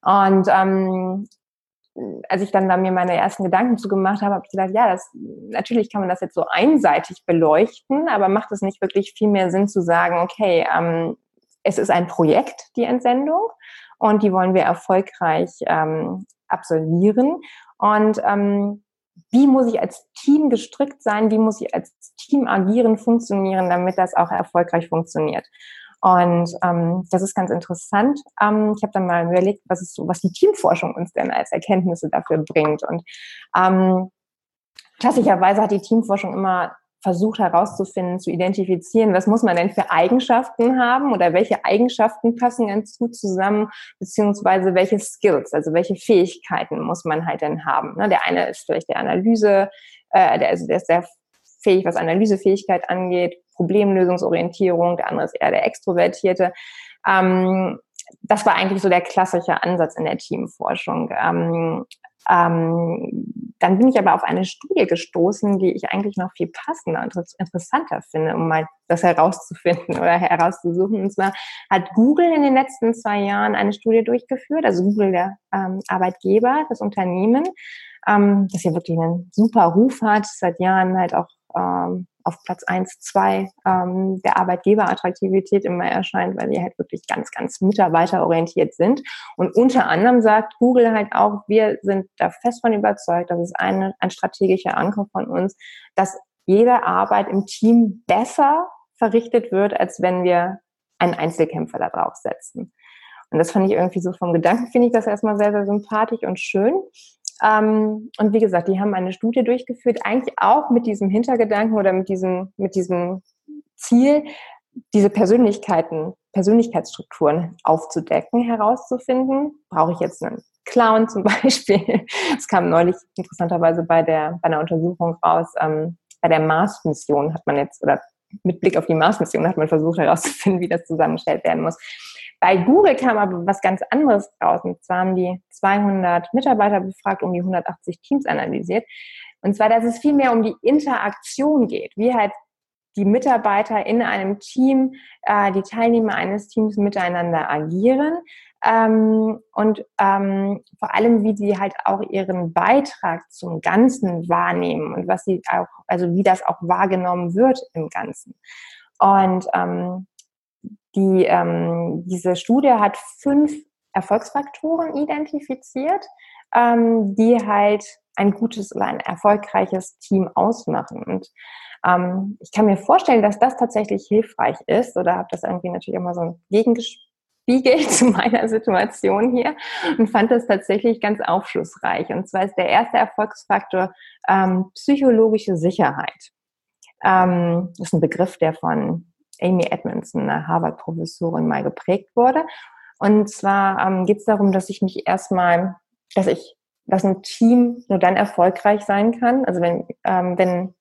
Und ähm, als ich dann da mir meine ersten Gedanken zu gemacht habe, habe ich gedacht, ja, das, natürlich kann man das jetzt so einseitig beleuchten, aber macht es nicht wirklich viel mehr Sinn zu sagen, okay, ähm, es ist ein Projekt, die Entsendung, und die wollen wir erfolgreich ähm, absolvieren. Und ähm, wie muss ich als Team gestrickt sein, wie muss ich als Team agieren, funktionieren, damit das auch erfolgreich funktioniert. Und ähm, das ist ganz interessant. Ähm, ich habe dann mal überlegt, was ist so, was die Teamforschung uns denn als Erkenntnisse dafür bringt. Und ähm, klassischerweise hat die Teamforschung immer versucht herauszufinden, zu identifizieren, was muss man denn für Eigenschaften haben oder welche Eigenschaften passen ganz gut zusammen, beziehungsweise welche Skills, also welche Fähigkeiten muss man halt denn haben. Ne? Der eine ist vielleicht der Analyse, äh, der, also der ist sehr fähig, was Analysefähigkeit angeht, Problemlösungsorientierung, der andere ist eher der Extrovertierte. Ähm, das war eigentlich so der klassische Ansatz in der Teamforschung. Ähm, Ähm, dann bin ich aber auf eine Studie gestoßen, die ich eigentlich noch viel passender und interessanter finde, um mal das herauszufinden oder herauszusuchen. Und zwar hat Google in den letzten zwei Jahren eine Studie durchgeführt, also Google der ähm, Arbeitgeber, das Unternehmen, ähm, das ja wirklich einen super Ruf hat, seit Jahren halt auch ähm, auf Platz eins, zwei ähm, der Arbeitgeberattraktivität immer erscheint, weil die halt wirklich ganz, ganz mitarbeiterorientiert sind. Und unter anderem sagt Google halt auch, wir sind da fest von überzeugt, das ist eine, ein strategischer Anker von uns, dass jede Arbeit im Team besser verrichtet wird, als wenn wir einen Einzelkämpfer da drauf setzen. Und das fand ich irgendwie so vom Gedanken, finde ich das erstmal sehr, sehr sympathisch und schön. Ähm, und wie gesagt, die haben eine Studie durchgeführt, eigentlich auch mit diesem Hintergedanken oder mit diesem, mit diesem Ziel, diese Persönlichkeiten, Persönlichkeitsstrukturen aufzudecken, herauszufinden. Brauche ich jetzt einen Clown zum Beispiel? Es kam neulich interessanterweise bei der, bei einer Untersuchung raus, ähm, bei der Mars-Mission hat man jetzt, oder mit Blick auf die Mars-Mission hat man versucht herauszufinden, wie das zusammengestellt werden muss. Bei Google kam aber was ganz anderes raus. Und zwar haben die 200 Mitarbeiter befragt, um die 180 Teams analysiert. Und zwar, dass es viel mehr um die Interaktion geht, wie halt die Mitarbeiter in einem Team, äh, die Teilnehmer eines Teams miteinander agieren ähm, und ähm, vor allem, wie sie halt auch ihren Beitrag zum Ganzen wahrnehmen und was sie auch, also wie das auch wahrgenommen wird im Ganzen. Und ähm, die, ähm, diese Studie hat fünf Erfolgsfaktoren identifiziert, ähm, die halt ein gutes oder ein erfolgreiches Team ausmachen. Und ähm, ich kann mir vorstellen, dass das tatsächlich hilfreich ist oder habe das irgendwie natürlich immer so gegengespiegelt zu meiner Situation hier und fand das tatsächlich ganz aufschlussreich. Und zwar ist der erste Erfolgsfaktor ähm, psychologische Sicherheit. Ähm, das ist ein Begriff, der von Amy Edmondson, eine Harvard-Professorin, mal geprägt wurde. Und zwar ähm, geht es darum, dass ich mich erstmal, dass ich, dass ein Team nur dann erfolgreich sein kann, also wenn, ähm, wenn,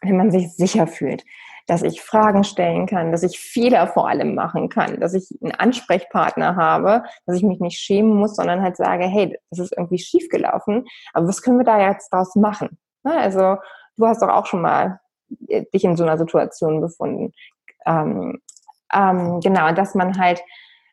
wenn man sich sicher fühlt, dass ich Fragen stellen kann, dass ich Fehler vor allem machen kann, dass ich einen Ansprechpartner habe, dass ich mich nicht schämen muss, sondern halt sage, hey, das ist irgendwie schiefgelaufen, aber was können wir da jetzt draus machen? Ne, also du hast doch auch schon mal äh, dich in so einer Situation befunden. Ähm, ähm, genau, dass man halt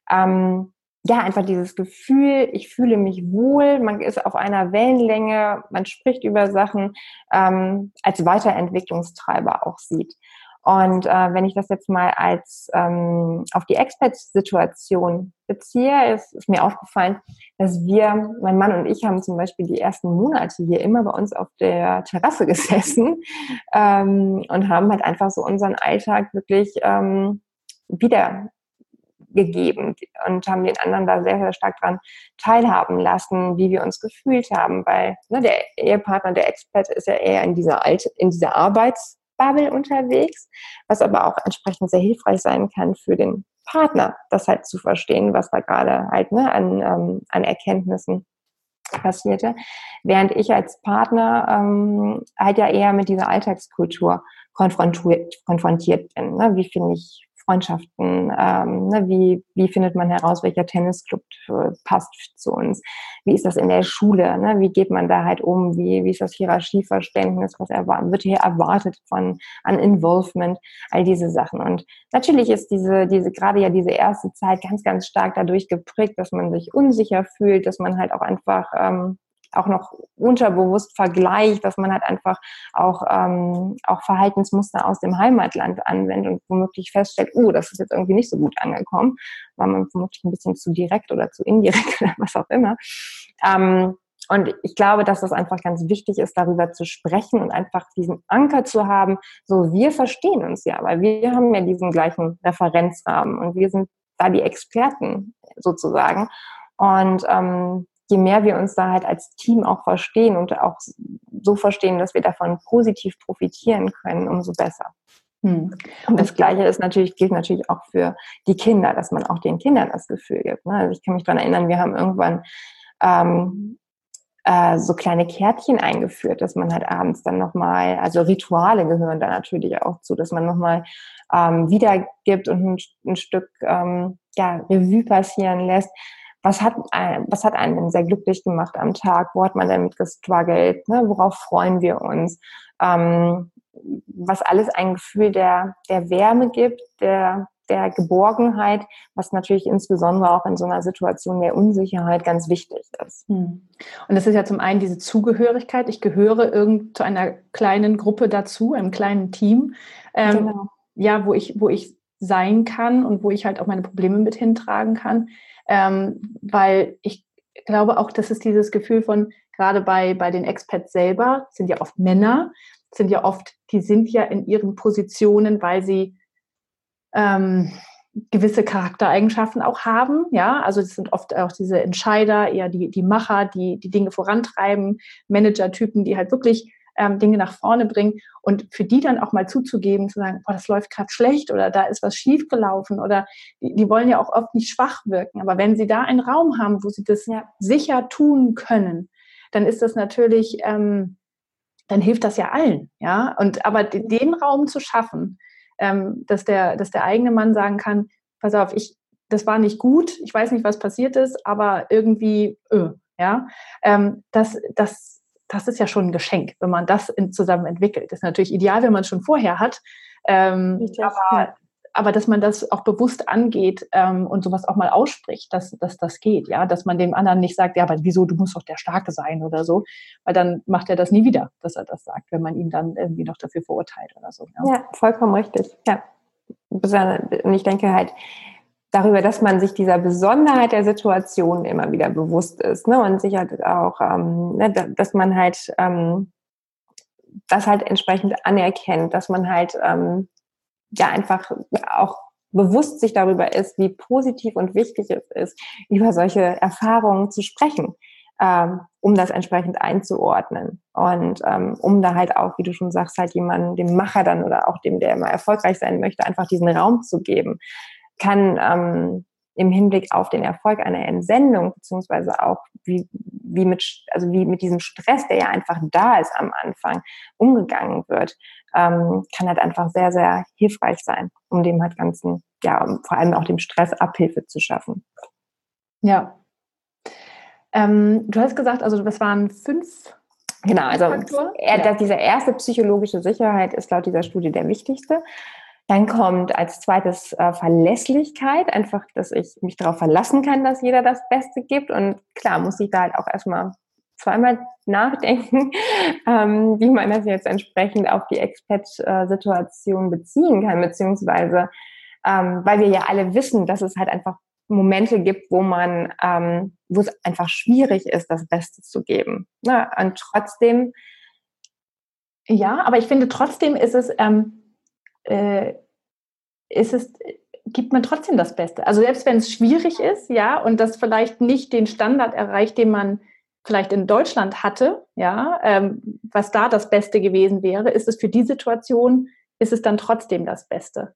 ähm, ja einfach dieses Gefühl, ich fühle mich wohl, man ist auf einer Wellenlänge, man spricht über Sachen ähm, als Weiterentwicklungstreiber auch sieht. Und äh, wenn ich das jetzt mal als ähm, auf die Expert-Situation beziehe, ist, ist mir aufgefallen, dass wir, mein Mann und ich haben zum Beispiel die ersten Monate hier immer bei uns auf der Terrasse gesessen ähm, und haben halt einfach so unseren Alltag wirklich ähm, wiedergegeben und haben den anderen da sehr, sehr stark dran teilhaben lassen, wie wir uns gefühlt haben, weil ne, der Ehepartner, der Expert ist ja eher in dieser, Alt in dieser Arbeits- Bubble unterwegs, was aber auch entsprechend sehr hilfreich sein kann für den Partner, das halt zu verstehen, was da gerade halt ne, an, ähm, an Erkenntnissen passierte. Während ich als Partner ähm, halt ja eher mit dieser Alltagskultur konfrontiert, bin. Ne? Wie finde ich Freundschaften? Ähm, ne, wie, wie findet man heraus, welcher Tennisclub passt zu uns? Wie ist das in der Schule? Ne? Wie geht man da halt um? Wie, wie ist das Hierarchieverständnis? Was wird hier erwartet von, an Involvement? All diese Sachen. Und natürlich ist diese, diese, gerade ja diese erste Zeit ganz, ganz stark dadurch geprägt, dass man sich unsicher fühlt, dass man halt auch einfach, ähm, auch noch unterbewusst vergleicht, dass man halt einfach auch, ähm, auch Verhaltensmuster aus dem Heimatland anwendet und womöglich feststellt, oh, das ist jetzt irgendwie nicht so gut angekommen, weil man vermutlich ein bisschen zu direkt oder zu indirekt oder was auch immer. Ähm, und ich glaube, dass das einfach ganz wichtig ist, darüber zu sprechen und einfach diesen Anker zu haben, so wir verstehen uns ja, weil wir haben ja diesen gleichen Referenzrahmen und wir sind da die Experten sozusagen. Und ähm, je mehr wir uns da halt als Team auch verstehen und auch so verstehen, dass wir davon positiv profitieren können, umso besser. Hm. Und das Gleiche ist natürlich, gilt natürlich auch für die Kinder, dass man auch den Kindern das Gefühl gibt. Ne? Also ich kann mich daran erinnern, wir haben irgendwann ähm, äh, so kleine Kärtchen eingeführt, dass man halt abends dann nochmal, also Rituale gehören da natürlich auch zu, dass man nochmal ähm, wiedergibt und ein, ein Stück ähm, ja, Revue passieren lässt, was hat, was hat einen denn sehr glücklich gemacht am Tag? Wo hat man denn mit gestruggelt? Ne? Worauf freuen wir uns? Ähm, was alles ein Gefühl der, der Wärme gibt, der, der Geborgenheit, was natürlich insbesondere auch in so einer Situation der Unsicherheit ganz wichtig ist. Hm. Und das ist ja zum einen diese Zugehörigkeit. Ich gehöre irgend zu einer kleinen Gruppe dazu, einem kleinen Team, ähm, genau. ja, wo ich, wo ich sein kann und wo ich halt auch meine Probleme mit hintragen kann. Ähm, weil ich glaube auch, dass es dieses Gefühl von, gerade bei, bei den Expats selber, sind ja oft Männer, sind ja oft, die sind ja in ihren Positionen, weil sie ähm, gewisse Charaktereigenschaften auch haben. Ja, also das sind oft auch diese Entscheider, eher die, die Macher, die die Dinge vorantreiben, Manager-Typen, die halt wirklich ähm, Dinge nach vorne bringen und für die dann auch mal zuzugeben, zu sagen, boah, das läuft gerade schlecht oder da ist was schiefgelaufen oder die, die, wollen ja auch oft nicht schwach wirken. Aber wenn sie da einen Raum haben, wo sie das ja. sicher tun können, dann ist das natürlich, ähm, dann hilft das ja allen. Ja, und aber den Raum zu schaffen, ähm, dass, der, dass der eigene Mann sagen kann, pass auf, ich, das war nicht gut, ich weiß nicht, was passiert ist, aber irgendwie, öh, ja, ähm, das, das, das ist ja schon ein Geschenk, wenn man das in, zusammen entwickelt. Das ist natürlich ideal, wenn man es schon vorher hat, ähm, Richtig, aber ja aber dass man das auch bewusst angeht ähm, und sowas auch mal ausspricht, dass, dass das geht, ja, dass man dem anderen nicht sagt, ja, aber wieso, du musst doch der Starke sein oder so, weil dann macht er das nie wieder, dass er das sagt, wenn man ihn dann irgendwie noch dafür verurteilt oder so. Ja, ja vollkommen richtig, ja. Und ich denke halt, darüber, dass man sich dieser Besonderheit der Situation immer wieder bewusst ist ne? und sich halt auch, ähm, ne, dass man halt ähm, das halt entsprechend anerkennt, dass man halt ähm, ja einfach auch bewusst sich darüber ist, wie positiv und wichtig es ist, über solche Erfahrungen zu sprechen, ähm, um das entsprechend einzuordnen. Und ähm, um da halt auch, wie du schon sagst, halt jemanden, dem Macher dann oder auch dem, der immer erfolgreich sein möchte, einfach diesen Raum zu geben, kann ähm, im Hinblick auf den Erfolg einer Entsendung, beziehungsweise auch wie, wie mit, also wie mit diesem Stress, der ja einfach da ist am Anfang, umgegangen wird, ähm, kann halt einfach sehr, sehr hilfreich sein, um dem halt ganzen, ja, um vor allem auch dem Stress Abhilfe zu schaffen. Ja. Ähm, du hast gesagt, also das waren fünf Genau, also ja. diese erste psychologische Sicherheit ist laut dieser Studie der wichtigste. Dann kommt als zweites äh, Verlässlichkeit, einfach, dass ich mich darauf verlassen kann, dass jeder das Beste gibt. Und klar, muss ich da halt auch erstmal zweimal nachdenken, ähm, wie man das jetzt entsprechend auf die Expat-Situation beziehen kann, beziehungsweise ähm, weil wir ja alle wissen, dass es halt einfach Momente gibt, wo man, ähm, wo es einfach schwierig ist, das Beste zu geben. Ja, und trotzdem. Ja, aber ich finde trotzdem ist es, ähm, äh, ist es, gibt man trotzdem das Beste. Also selbst wenn es schwierig ist, ja, und das vielleicht nicht den Standard erreicht, den man vielleicht in Deutschland hatte, ja, ähm, was da das Beste gewesen wäre, ist es für die Situation, ist es dann trotzdem das Beste.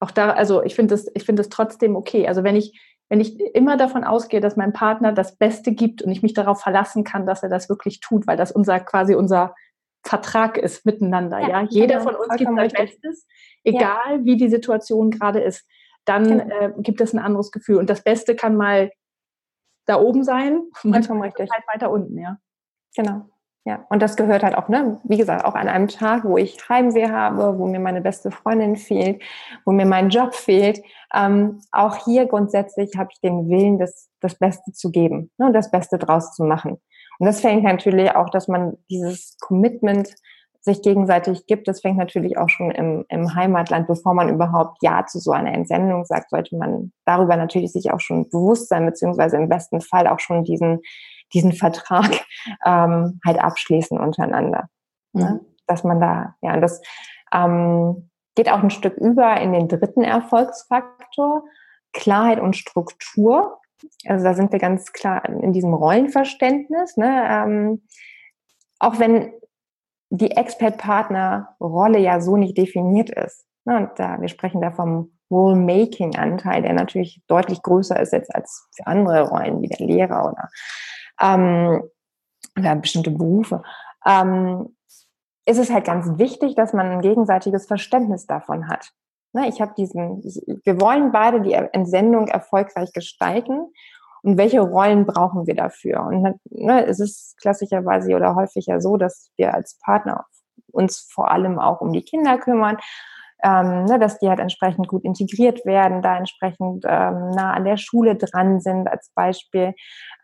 Auch da, also ich finde es, ich finde es trotzdem okay. Also wenn ich, wenn ich immer davon ausgehe, dass mein Partner das Beste gibt und ich mich darauf verlassen kann, dass er das wirklich tut, weil das unser quasi unser Vertrag ist miteinander. Ja, ja? jeder genau, von uns gibt sein Bestes, egal ja. wie die Situation gerade ist. Dann genau. äh, gibt es ein anderes Gefühl. Und das Beste kann mal da oben sein, manchmal richtig. halt weiter unten, ja. Genau. Ja, und das gehört halt auch, ne, wie gesagt, auch an einem Tag, wo ich Heimweh habe, wo mir meine beste Freundin fehlt, wo mir mein Job fehlt. Ähm, auch hier grundsätzlich habe ich den Willen, das, das Beste zu geben ne, und das Beste draus zu machen. Und das fängt natürlich auch, dass man dieses Commitment sich gegenseitig gibt. Das fängt natürlich auch schon im, im Heimatland, bevor man überhaupt Ja zu so einer Entsendung sagt, sollte man darüber natürlich sich auch schon bewusst sein, beziehungsweise im besten Fall auch schon diesen, diesen Vertrag ähm, halt abschließen untereinander. Ne? Mhm. Ne? Dass man da, ja, das ähm, geht auch ein Stück über in den dritten Erfolgsfaktor, Klarheit und Struktur. Also da sind wir ganz klar in diesem Rollenverständnis. Ne? Ähm, auch wenn die Expert-Partner-Rolle ja so nicht definiert ist. Ne? Und da, wir sprechen da vom Role-Making-Anteil, der natürlich deutlich größer ist jetzt als für andere Rollen wie der Lehrer oder, ähm, oder bestimmte Berufe. Ähm, ist es halt ganz wichtig, dass man ein gegenseitiges Verständnis davon hat. Ne, ich habe diesen, wir wollen beide die Entsendung erfolgreich gestalten und welche Rollen brauchen wir dafür? Und ne, es ist klassischerweise oder häufiger so, dass wir als Partner uns vor allem auch um die Kinder kümmern, ähm, ne, dass die halt entsprechend gut integriert werden, da entsprechend ähm, nah an der Schule dran sind als Beispiel.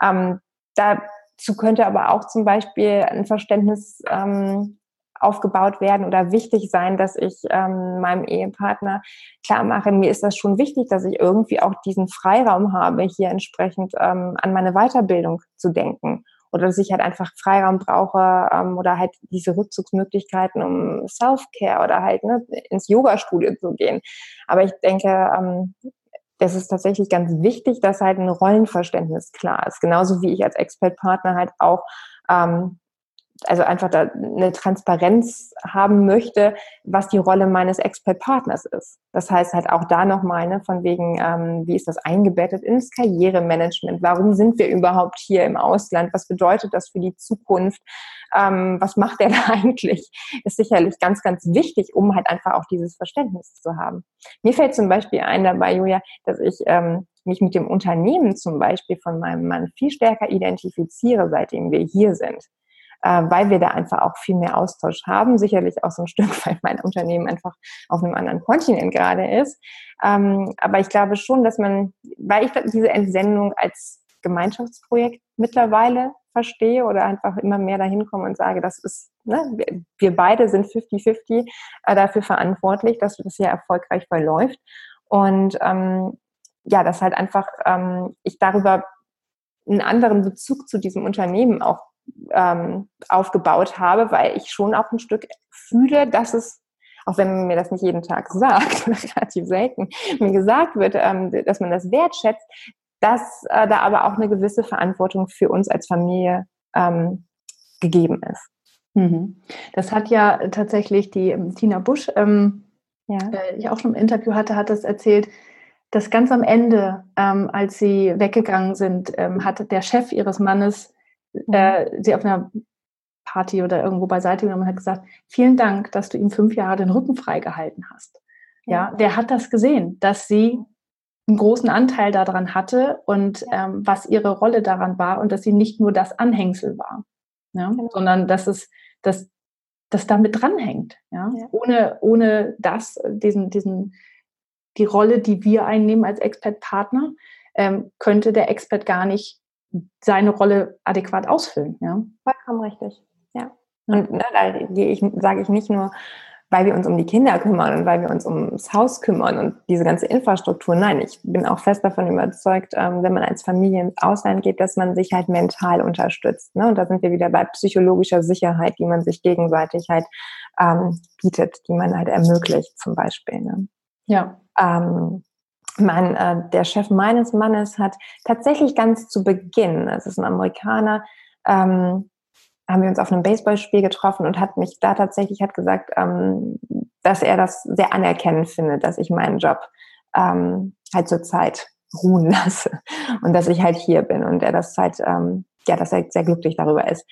Ähm, dazu könnte aber auch zum Beispiel ein Verständnis ähm, aufgebaut werden oder wichtig sein, dass ich ähm, meinem Ehepartner klar mache, mir ist das schon wichtig, dass ich irgendwie auch diesen Freiraum habe, hier entsprechend ähm, an meine Weiterbildung zu denken. Oder dass ich halt einfach Freiraum brauche ähm, oder halt diese Rückzugsmöglichkeiten, um Self-Care oder halt ne, ins Yoga-Studio zu gehen. Aber ich denke, ähm, das ist tatsächlich ganz wichtig, dass halt ein Rollenverständnis klar ist. Genauso wie ich als Expert-Partner halt auch ähm, also einfach da eine Transparenz haben möchte, was die Rolle meines Expert-Partners ist. Das heißt halt auch da nochmal, ne, von wegen, ähm, wie ist das eingebettet ins Karrieremanagement? Warum sind wir überhaupt hier im Ausland? Was bedeutet das für die Zukunft? Ähm, was macht der da eigentlich? Ist sicherlich ganz, ganz wichtig, um halt einfach auch dieses Verständnis zu haben. Mir fällt zum Beispiel ein dabei, Julia, dass ich ähm, mich mit dem Unternehmen zum Beispiel von meinem Mann viel stärker identifiziere, seitdem wir hier sind äh, weil wir da einfach auch viel mehr Austausch haben. Sicherlich auch so ein Stück, weil mein Unternehmen einfach auf einem anderen Kontinent gerade ist. Ähm, aber ich glaube schon, dass man, weil ich diese Entsendung als Gemeinschaftsprojekt mittlerweile verstehe oder einfach immer mehr dahin komme und sage, das ist, ne, wir beide sind 50-50 äh, dafür verantwortlich, dass das hier erfolgreich verläuft. Und ähm, ja, dass halt einfach ähm, ich darüber einen anderen Bezug zu diesem Unternehmen auch ähm, aufgebaut habe, weil ich schon auch ein Stück fühle, dass es, auch wenn man mir das nicht jeden Tag sagt, oder relativ selten mir gesagt wird, ähm, dass man das wertschätzt, dass äh, da aber auch eine gewisse Verantwortung für uns als Familie ähm, gegeben ist. Mhm. Das hat ja tatsächlich die ähm, Tina Busch, ja. äh, ich auch schon im Interview hatte, hat das erzählt, dass ganz am Ende, als sie weggegangen sind, hat der Chef ihres Mannes. Äh, sie auf einer Party oder irgendwo beiseite genommen und hat gesagt, vielen Dank, dass du ihm fünf Jahre den Rücken freigehalten hast. Ja, der hat das gesehen, dass sie einen großen Anteil daran hatte und ähm, was ihre Rolle daran war und dass sie nicht nur das Anhängsel war, ja, genau. sondern dass es dass das damit dranhängt. Ja? ja? Ohne, ohne das, diesen, diesen, die Rolle, die wir einnehmen als Expert-Partner, ähm, könnte der Expert gar nicht seine Rolle adäquat ausfüllen. Ja? Vollkommen richtig. Ja. Und ne, da ich, sage ich nicht nur, weil wir uns um die Kinder kümmern und weil wir uns ums Haus kümmern und diese ganze Infrastruktur. Nein, ich bin auch fest davon überzeugt, ähm, wenn man als Familie ins Ausland geht, dass man sich halt mental unterstützt. Ne? Und da sind wir wieder bei psychologischer Sicherheit, die man sich gegenseitig halt ähm, bietet, die man halt ermöglicht zum Beispiel. Ne? Ja. Ähm, mein, äh, der Chef meines Mannes hat tatsächlich ganz zu Beginn, es ist ein Amerikaner, ähm, haben wir uns auf einem Baseballspiel getroffen und hat mich da tatsächlich hat gesagt, ähm, dass er das sehr anerkennend findet, dass ich meinen Job ähm, halt zur Zeit ruhen lasse und dass ich halt hier bin und er das halt, ähm, ja, dass er sehr glücklich darüber ist.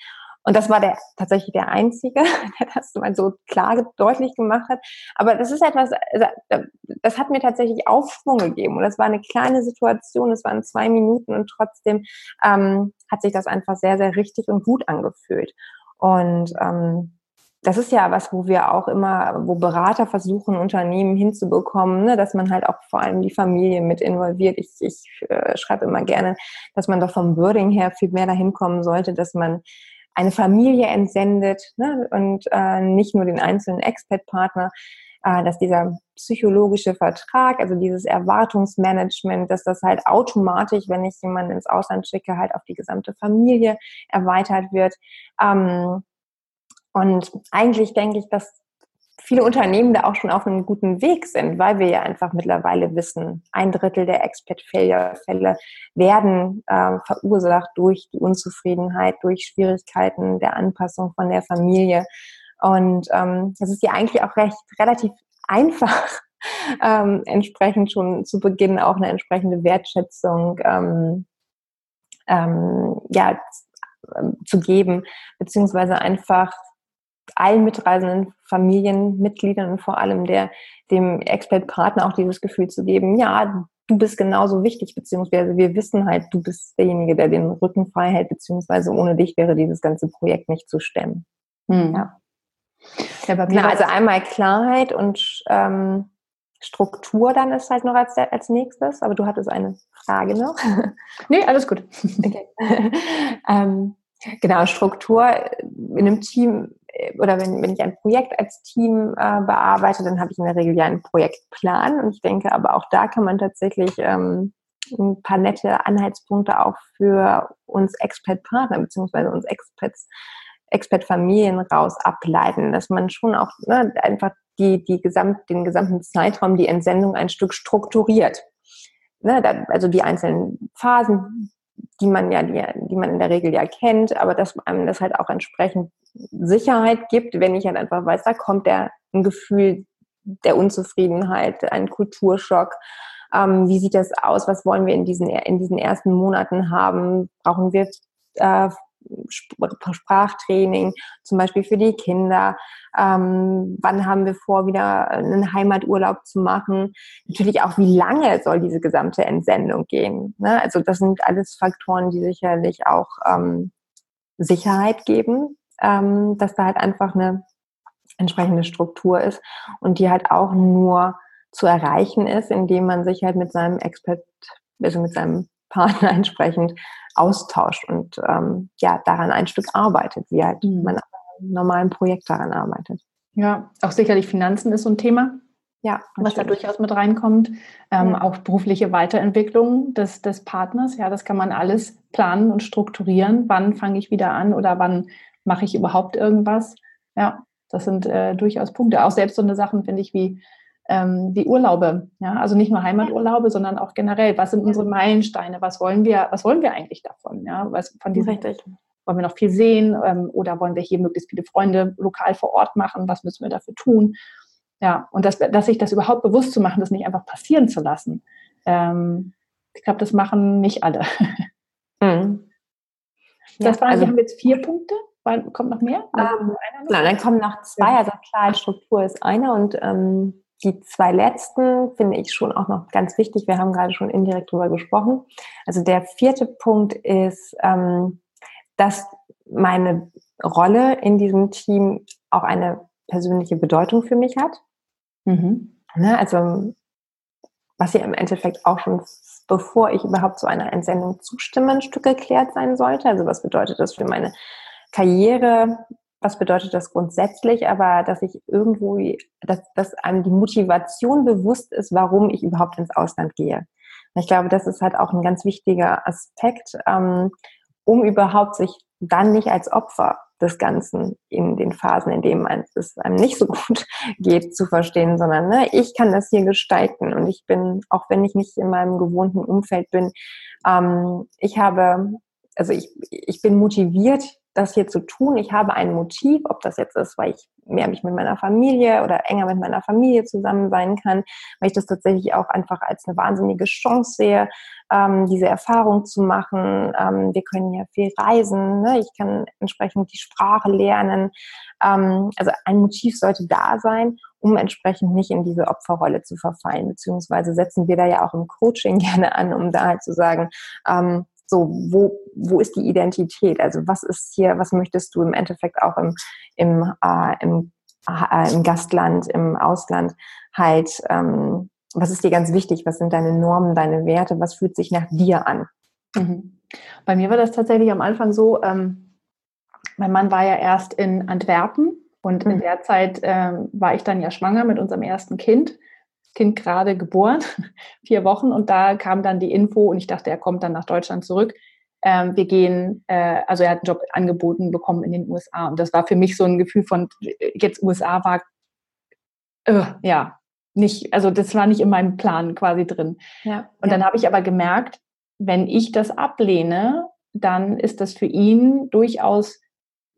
Und das war der tatsächlich der einzige, der das mal so klar deutlich gemacht hat. Aber das ist etwas, also, das hat mir tatsächlich Aufschwung gegeben. Und das war eine kleine Situation, es waren zwei Minuten und trotzdem ähm, hat sich das einfach sehr, sehr richtig und gut angefühlt. Und ähm, das ist ja was, wo wir auch immer, wo Berater versuchen, Unternehmen hinzubekommen, ne, dass man halt auch vor allem die Familie mit involviert. Ich, ich äh, schreibe immer gerne, dass man doch vom Wording her viel mehr dahin kommen sollte, dass man eine Familie entsendet ne, und äh, nicht nur den einzelnen Expert-Partner, äh, dass dieser psychologische Vertrag, also dieses Erwartungsmanagement, dass das halt automatisch, wenn ich jemanden ins Ausland schicke, halt auf die gesamte Familie erweitert wird. Ähm, und eigentlich denke ich, dass viele Unternehmen da auch schon auf einem guten Weg sind, weil wir ja einfach mittlerweile wissen, ein Drittel der Expat-Failure-Fälle werden äh, verursacht durch die Unzufriedenheit, durch Schwierigkeiten der Anpassung von der Familie. Und ähm, das ist ja eigentlich auch recht relativ einfach, ähm, entsprechend schon zu Beginn auch eine entsprechende Wertschätzung ähm, ähm, ja, zu geben, beziehungsweise einfach allen mitreisenden Familienmitgliedern und vor allem der, dem Expert-Partner auch dieses Gefühl zu geben, ja, du bist genauso wichtig, beziehungsweise wir wissen halt, du bist derjenige, der den Rücken frei hält, beziehungsweise ohne dich wäre dieses ganze Projekt nicht zu stemmen. Hm. Ja. ja Na, also einmal Klarheit und ähm, Struktur dann ist halt noch als, als nächstes, aber du hattest eine Frage noch. nee, alles gut. Okay. ähm, genau, Struktur in einem Team äh, oder wenn, wenn ich ein Projekt als Team äh, bearbeite, dann habe ich in der Regel ja einen Projektplan und ich denke aber auch da kann man tatsächlich ähm, ein paar nette Anhaltspunkte auch für uns Expert-Partner beziehungsweise uns Experts Expert-Familien raus ableiten, dass man schon auch ne, einfach die, die gesamt, den gesamten Zeitraum, die Entsendung ein Stück strukturiert. Ne, da, also die einzelnen Phasen, die man ja, die, die man in der Regel ja kennt, aber dass einem das halt auch entsprechend Sicherheit gibt, wenn ich halt einfach weiß, da kommt der ein Gefühl der Unzufriedenheit, ein Kulturschock. Ähm, wie sieht das aus? Was wollen wir in diesen, in diesen ersten Monaten haben? Brauchen wir äh, Sprachtraining, zum Beispiel für die Kinder. Ähm, wann haben wir vor, wieder einen Heimaturlaub zu machen? Natürlich auch, wie lange soll diese gesamte Entsendung gehen? Ne? Also das sind alles Faktoren, die sicherlich auch ähm, Sicherheit geben, ähm, dass da halt einfach eine entsprechende Struktur ist und die halt auch nur zu erreichen ist, indem man sich halt mit seinem Expert, also mit seinem Partner entsprechend austauscht und ähm, ja, daran ein Stück arbeitet, wie halt mhm. man einem normalen Projekt daran arbeitet. Ja, auch sicherlich Finanzen ist so ein Thema. Ja, was da durchaus mit reinkommt. Ähm, ja. Auch berufliche Weiterentwicklung des, des Partners. Ja, das kann man alles planen und strukturieren. Wann fange ich wieder an oder wann mache ich überhaupt irgendwas? Ja, das sind äh, durchaus Punkte. Auch selbst so eine Sachen, finde ich, wie ähm, die Urlaube, ja, also nicht nur Heimaturlaube, sondern auch generell, was sind unsere Meilensteine, was wollen wir, was wollen wir eigentlich davon, ja, was von diesem, Richtig. wollen wir noch viel sehen ähm, oder wollen wir hier möglichst viele Freunde lokal vor Ort machen, was müssen wir dafür tun, ja, und das, dass sich das überhaupt bewusst zu machen, das nicht einfach passieren zu lassen, ähm, ich glaube, das machen nicht alle. Mhm. Das waren, also, wir haben jetzt vier Punkte. Kommt noch mehr? Ähm, nein, dann kommen noch zwei. Also klar, Struktur ist einer und ähm, die zwei letzten finde ich schon auch noch ganz wichtig. Wir haben gerade schon indirekt drüber gesprochen. Also der vierte Punkt ist, ähm, dass meine Rolle in diesem Team auch eine persönliche Bedeutung für mich hat. Mhm. Ne, also was ja im Endeffekt auch schon bevor ich überhaupt zu einer Entsendung zustimme, ein Stück geklärt sein sollte. Also was bedeutet das für meine Karriere? Was bedeutet das grundsätzlich, aber dass ich irgendwo, dass, dass einem die Motivation bewusst ist, warum ich überhaupt ins Ausland gehe. Ich glaube, das ist halt auch ein ganz wichtiger Aspekt, ähm, um überhaupt sich dann nicht als Opfer des Ganzen in den Phasen, in denen es einem nicht so gut geht, zu verstehen, sondern ne, ich kann das hier gestalten und ich bin, auch wenn ich nicht in meinem gewohnten Umfeld bin, ähm, ich habe, also ich, ich bin motiviert, das hier zu tun. Ich habe ein Motiv, ob das jetzt ist, weil ich mehr mich mit meiner Familie oder enger mit meiner Familie zusammen sein kann, weil ich das tatsächlich auch einfach als eine wahnsinnige Chance sehe, ähm, diese Erfahrung zu machen. Ähm, wir können ja viel reisen, ne? ich kann entsprechend die Sprache lernen. Ähm, also ein Motiv sollte da sein, um entsprechend nicht in diese Opferrolle zu verfallen, beziehungsweise setzen wir da ja auch im Coaching gerne an, um da halt zu sagen, ähm, so, wo, wo ist die Identität? Also was ist hier, was möchtest du im Endeffekt auch im, im, äh, im, äh, im Gastland, im Ausland halt, ähm, was ist dir ganz wichtig? Was sind deine Normen, deine Werte? Was fühlt sich nach dir an? Mhm. Bei mir war das tatsächlich am Anfang so, ähm, mein Mann war ja erst in Antwerpen und mhm. in der Zeit ähm, war ich dann ja schwanger mit unserem ersten Kind. Kind gerade geboren, vier Wochen, und da kam dann die Info und ich dachte, er kommt dann nach Deutschland zurück. Ähm, wir gehen, äh, also er hat einen Job angeboten bekommen in den USA und das war für mich so ein Gefühl von, jetzt USA war, äh, ja, nicht, also das war nicht in meinem Plan quasi drin. Ja, und dann habe ich aber gemerkt, wenn ich das ablehne, dann ist das für ihn durchaus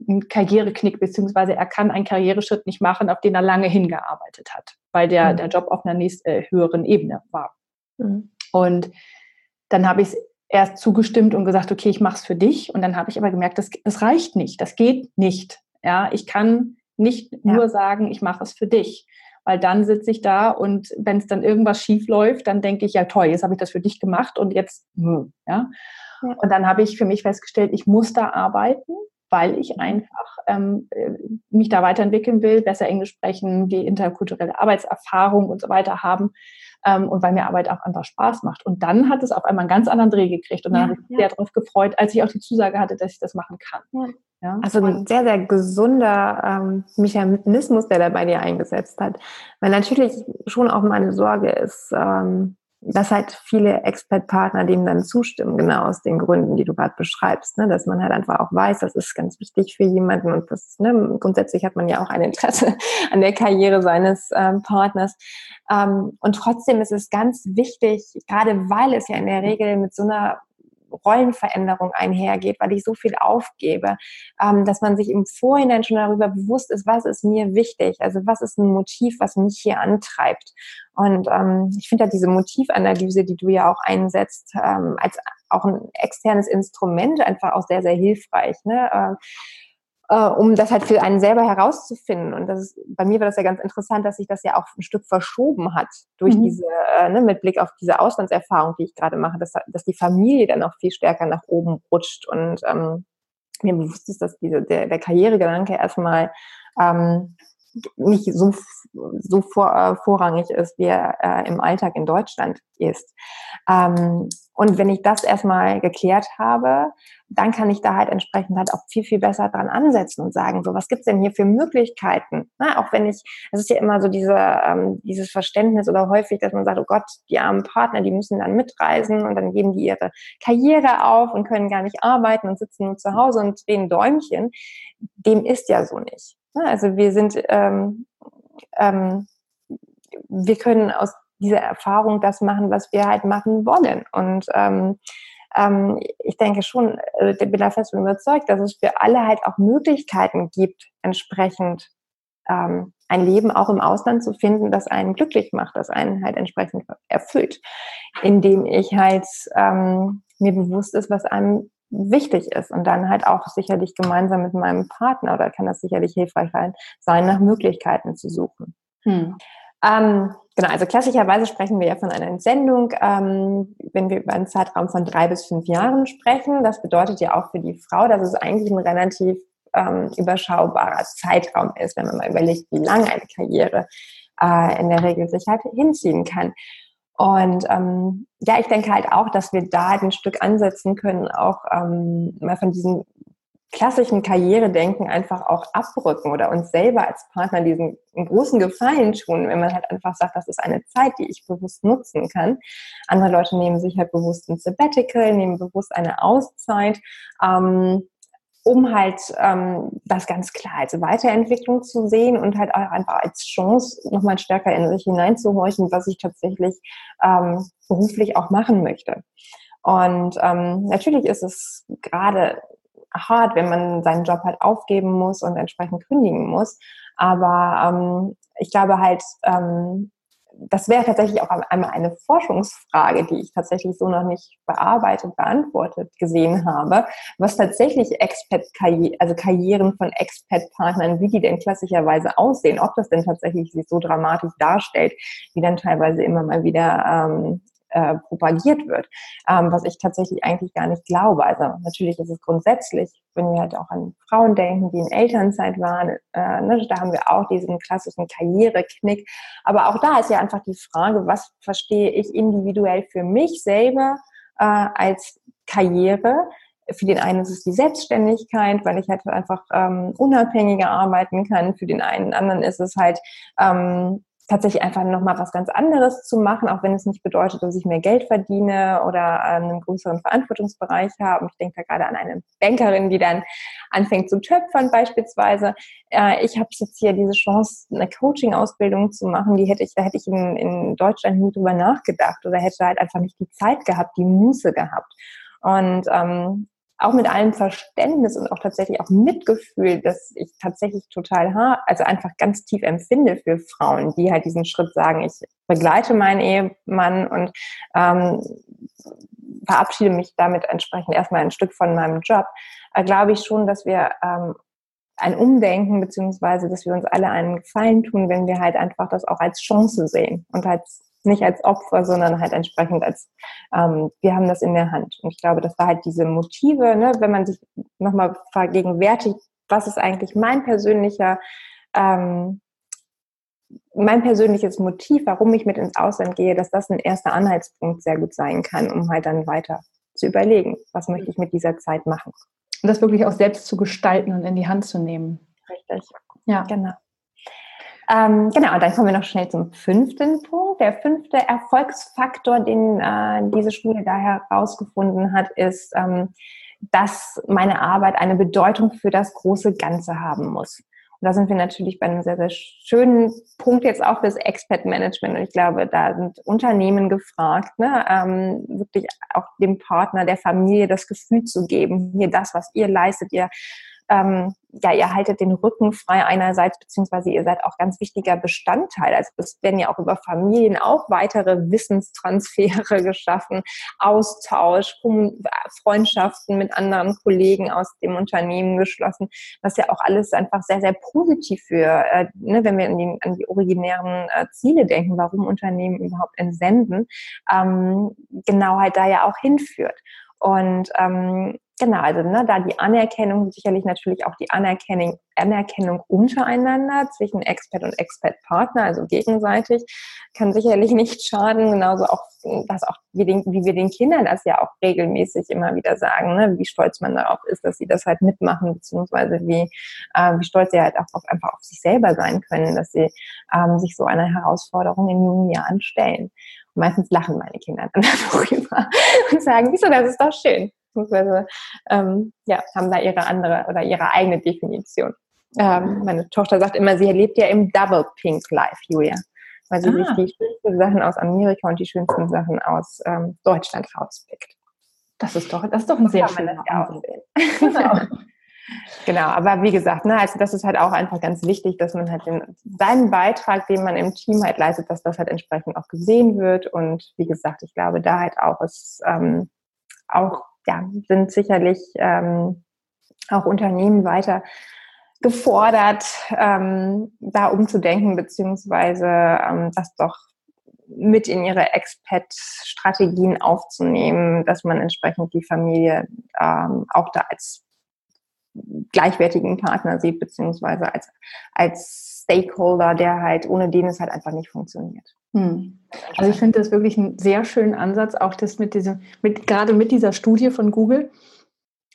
ein Karriereknick, beziehungsweise er kann einen Karriereschritt nicht machen, auf den er lange hingearbeitet hat, weil der, mhm. der Job auf einer nächst, äh, höheren Ebene war. Mhm. Und dann habe ich es erst zugestimmt und gesagt, okay, ich mache es für dich. Und dann habe ich aber gemerkt, das, das reicht nicht, das geht nicht. Ja, ich kann nicht ja. nur sagen, ich mache es für dich. weil dann sitze ich da und wenn es dann irgendwas schief läuft, dann denke ich, ja toll, jetzt habe ich das für dich gemacht und jetzt, hm, ja. ja. Und dann habe ich für mich festgestellt, ich muss da arbeiten, weil ich einfach ähm, äh, mich da weiterentwickeln will, besser Englisch sprechen, die interkulturelle Arbeitserfahrung und so weiter haben ähm, und weil mir Arbeit auch einfach Spaß macht. Und dann hat es auf einmal einen ganz anderen Dreh gekriegt und dann ja, habe ich mich ja. sehr darauf gefreut, als ich auch die Zusage hatte, dass ich das machen kann. Ja. Ja? Also ein sehr, sehr gesunder ähm, Mechanismus, der da bei dir eingesetzt hat. Weil natürlich schon auch meine Sorge ist, ähm, dass halt viele Expert-Partner dem dann zustimmen, genau aus den Gründen, die du gerade beschreibst, ne? dass man halt einfach auch weiß, das ist ganz wichtig für jemanden und das, ne, grundsätzlich hat man ja auch ein Interesse an der Karriere seines ähm, Partners. Ähm, und trotzdem ist es ganz wichtig, gerade weil es ja in der Regel mit so einer Rollenveränderung einhergeht, weil ich so viel aufgebe, ähm, dass man sich im Vorhinein schon darüber bewusst ist, was ist mir wichtig, also was ist ein Motiv, was mich hier antreibt. Und ähm, ich finde ja diese Motivanalyse, die du ja auch einsetzt, ähm, als auch ein externes Instrument einfach auch sehr, sehr hilfreich. Ne? Äh, äh, um das halt für einen selber herauszufinden. Und das ist, bei mir war das ja ganz interessant, dass sich das ja auch ein Stück verschoben hat durch mhm. diese, äh, ne, mit Blick auf diese Auslandserfahrung, die ich gerade mache, dass, dass die Familie dann auch viel stärker nach oben rutscht und ähm, mir bewusst ist, dass diese, der, der Karrieregedanke erstmal ähm, nicht so, so vor, äh, vorrangig ist, wie er äh, im Alltag in Deutschland ist. Ähm, und wenn ich das erstmal geklärt habe, dann kann ich da halt entsprechend halt auch viel, viel besser dran ansetzen und sagen, so, was gibt's denn hier für Möglichkeiten? Na, auch wenn ich, es ist ja immer so diese, ähm, dieses Verständnis oder häufig, dass man sagt, oh Gott, die armen Partner, die müssen dann mitreisen und dann geben die ihre Karriere auf und können gar nicht arbeiten und sitzen nur zu Hause und drehen Däumchen. Dem ist ja so nicht. Also wir sind, ähm, ähm, wir können aus dieser Erfahrung das machen, was wir halt machen wollen. Und ähm, ähm, ich denke schon, äh, bin da fest überzeugt, dass es für alle halt auch Möglichkeiten gibt, entsprechend ähm, ein Leben auch im Ausland zu finden, das einen glücklich macht, das einen halt entsprechend erfüllt, indem ich halt ähm, mir bewusst ist, was einem wichtig ist und dann halt auch sicherlich gemeinsam mit meinem Partner oder kann das sicherlich hilfreich sein, nach Möglichkeiten zu suchen. Hm. Ähm, genau, also klassischerweise sprechen wir ja von einer Entsendung, ähm, wenn wir über einen Zeitraum von drei bis fünf Jahren sprechen. Das bedeutet ja auch für die Frau, dass es eigentlich ein relativ ähm, überschaubarer Zeitraum ist, wenn man mal überlegt, wie lange eine Karriere äh, in der Regel sich halt hinziehen kann. Und ähm, ja, ich denke halt auch, dass wir da ein Stück ansetzen können, auch ähm, mal von diesem klassischen Karrieredenken einfach auch abrücken oder uns selber als Partner diesen großen Gefallen tun, wenn man halt einfach sagt, das ist eine Zeit, die ich bewusst nutzen kann. Andere Leute nehmen sich halt bewusst ein Sabbatical, nehmen bewusst eine Auszeit. Ähm, um halt ähm, das ganz klar als Weiterentwicklung zu sehen und halt auch einfach als Chance nochmal stärker in sich hineinzuhorchen, was ich tatsächlich ähm, beruflich auch machen möchte. Und ähm, natürlich ist es gerade hart, wenn man seinen Job halt aufgeben muss und entsprechend kündigen muss. Aber ähm, ich glaube halt, ähm, das wäre tatsächlich auch einmal eine Forschungsfrage, die ich tatsächlich so noch nicht bearbeitet, beantwortet gesehen habe, was tatsächlich Expert also Karrieren von Expat-Partnern, wie die denn klassischerweise aussehen, ob das denn tatsächlich sich so dramatisch darstellt, wie dann teilweise immer mal wieder ähm, äh, propagiert wird, ähm, was ich tatsächlich eigentlich gar nicht glaube. Also natürlich ist es grundsätzlich, wenn wir halt auch an Frauen denken, die in Elternzeit waren, äh, ne, da haben wir auch diesen klassischen Karriereknick. Aber auch da ist ja einfach die Frage, was verstehe ich individuell für mich selber äh, als Karriere? Für den einen ist es die Selbstständigkeit, weil ich halt einfach ähm, unabhängiger arbeiten kann. Für den einen anderen ist es halt ähm, tatsächlich einfach nochmal was ganz anderes zu machen, auch wenn es nicht bedeutet, dass ich mehr Geld verdiene oder einen größeren Verantwortungsbereich habe. Ich denke da gerade an eine Bankerin, die dann anfängt zu töpfern beispielsweise. Äh, ich habe jetzt hier diese Chance, eine Coaching-Ausbildung zu machen, die hätte ich, da hätte ich in, in Deutschland nie drüber nachgedacht oder hätte halt einfach nicht die Zeit gehabt, die Muße gehabt. Und ähm, auch mit allem Verständnis und auch tatsächlich auch Mitgefühl, dass ich tatsächlich total, also einfach ganz tief empfinde für Frauen, die halt diesen Schritt sagen, ich begleite meinen Ehemann und ähm, verabschiede mich damit entsprechend erstmal ein Stück von meinem Job, äh, glaube ich schon, dass wir ähm, ein Umdenken, beziehungsweise, dass wir uns alle einen Gefallen tun, wenn wir halt einfach das auch als Chance sehen und als nicht als Opfer, sondern halt entsprechend als, ähm, wir haben das in der Hand. Und ich glaube, das war halt diese Motive, ne, wenn man sich nochmal vergegenwärtigt, was ist eigentlich mein persönlicher, ähm, mein persönliches Motiv, warum ich mit ins Ausland gehe, dass das ein erster Anhaltspunkt sehr gut sein kann, um halt dann weiter zu überlegen, was möchte ich mit dieser Zeit machen. Und das wirklich auch selbst zu gestalten und in die Hand zu nehmen. Richtig. Ja, genau. Ähm, genau, und dann kommen wir noch schnell zum fünften Punkt. Der fünfte Erfolgsfaktor, den äh, diese Schule da herausgefunden hat, ist, ähm, dass meine Arbeit eine Bedeutung für das große Ganze haben muss. Und da sind wir natürlich bei einem sehr, sehr schönen Punkt jetzt auch fürs Expert-Management. Und ich glaube, da sind Unternehmen gefragt, ne, ähm, wirklich auch dem Partner, der Familie das Gefühl zu geben, hier das, was ihr leistet, ihr ähm, ja, ihr haltet den Rücken frei einerseits, beziehungsweise ihr seid auch ganz wichtiger Bestandteil. Also es werden ja auch über Familien auch weitere Wissenstransfere geschaffen, Austausch, Freundschaften mit anderen Kollegen aus dem Unternehmen geschlossen, was ja auch alles einfach sehr, sehr positiv für, äh, ne, wenn wir an die, an die originären äh, Ziele denken, warum Unternehmen überhaupt entsenden, ähm, genau halt da ja auch hinführt. Und ähm, Genau, also ne, da die Anerkennung, sicherlich natürlich auch die Anerkennung, Anerkennung untereinander zwischen Expert und Expert-Partner, also gegenseitig, kann sicherlich nicht schaden. Genauso auch, dass auch wir den, wie wir den Kindern das ja auch regelmäßig immer wieder sagen, ne, wie stolz man darauf ist, dass sie das halt mitmachen, beziehungsweise wie, äh, wie stolz sie halt auch auf, einfach auf sich selber sein können, dass sie ähm, sich so einer Herausforderung in jungen Jahren stellen. Meistens lachen meine Kinder dann darüber und sagen, wieso, das ist doch schön beziehungsweise ähm, ja, haben da ihre andere oder ihre eigene Definition. Ähm, meine Tochter sagt immer, sie lebt ja im Double Pink Life, Julia. Weil sie ah. sich die schönsten Sachen aus Amerika und die schönsten Sachen aus ähm, Deutschland rauspickt. Das ist doch, das ist doch ein sehr schöner ja genau. genau, aber wie gesagt, ne, also das ist halt auch einfach ganz wichtig, dass man halt den, seinen Beitrag, den man im Team halt leistet, dass das halt entsprechend auch gesehen wird. Und wie gesagt, ich glaube, da halt auch ist ähm, auch ja, sind sicherlich ähm, auch Unternehmen weiter gefordert, ähm, da umzudenken, beziehungsweise ähm, das doch mit in ihre Expat-Strategien aufzunehmen, dass man entsprechend die Familie ähm, auch da als gleichwertigen Partner sieht, beziehungsweise als, als Stakeholder, der halt, ohne den es halt einfach nicht funktioniert. Hm. Also ich finde das wirklich einen sehr schönen Ansatz, auch das mit diesem, mit, gerade mit dieser Studie von Google,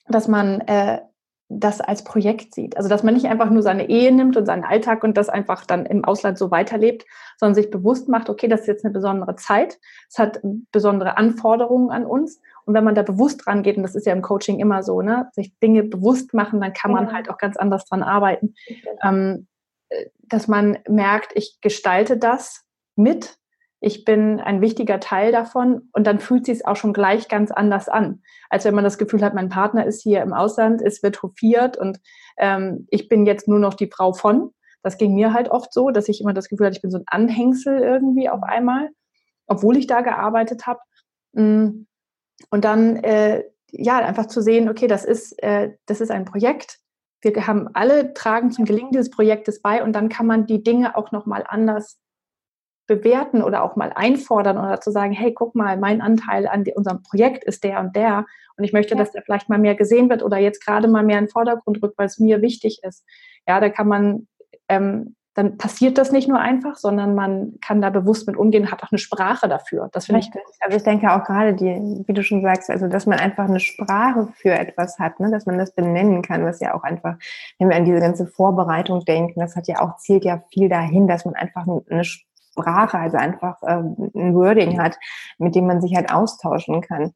dass man äh, das als Projekt sieht. Also dass man nicht einfach nur seine Ehe nimmt und seinen Alltag und das einfach dann im Ausland so weiterlebt, sondern sich bewusst macht, okay, das ist jetzt eine besondere Zeit, es hat besondere Anforderungen an uns. Und wenn man da bewusst dran geht, und das ist ja im Coaching immer so, ne, sich Dinge bewusst machen, dann kann man halt auch ganz anders dran arbeiten. Ähm, äh, dass man merkt, ich gestalte das mit. Ich bin ein wichtiger Teil davon und dann fühlt sich es auch schon gleich ganz anders an, als wenn man das Gefühl hat, mein Partner ist hier im Ausland, es wird hofiert und ähm, ich bin jetzt nur noch die Frau von. Das ging mir halt oft so, dass ich immer das Gefühl hatte, ich bin so ein Anhängsel irgendwie auf einmal, obwohl ich da gearbeitet habe. Mm. Und dann äh, ja einfach zu sehen, okay, das ist äh, das ist ein Projekt. Wir haben alle tragen zum Gelingen dieses Projektes bei und dann kann man die Dinge auch noch mal anders bewerten oder auch mal einfordern oder zu sagen, hey, guck mal, mein Anteil an unserem Projekt ist der und der und ich möchte, ja. dass der vielleicht mal mehr gesehen wird oder jetzt gerade mal mehr in den Vordergrund rückt, weil es mir wichtig ist. Ja, da kann man, ähm, dann passiert das nicht nur einfach, sondern man kann da bewusst mit umgehen, hat auch eine Sprache dafür. Das finde ich. Also ich denke auch gerade die, wie du schon sagst, also dass man einfach eine Sprache für etwas hat, ne, dass man das benennen kann, was ja auch einfach, wenn wir an diese ganze Vorbereitung denken, das hat ja auch zielt ja viel dahin, dass man einfach eine Sprache also einfach ähm, ein Wording hat, mit dem man sich halt austauschen kann.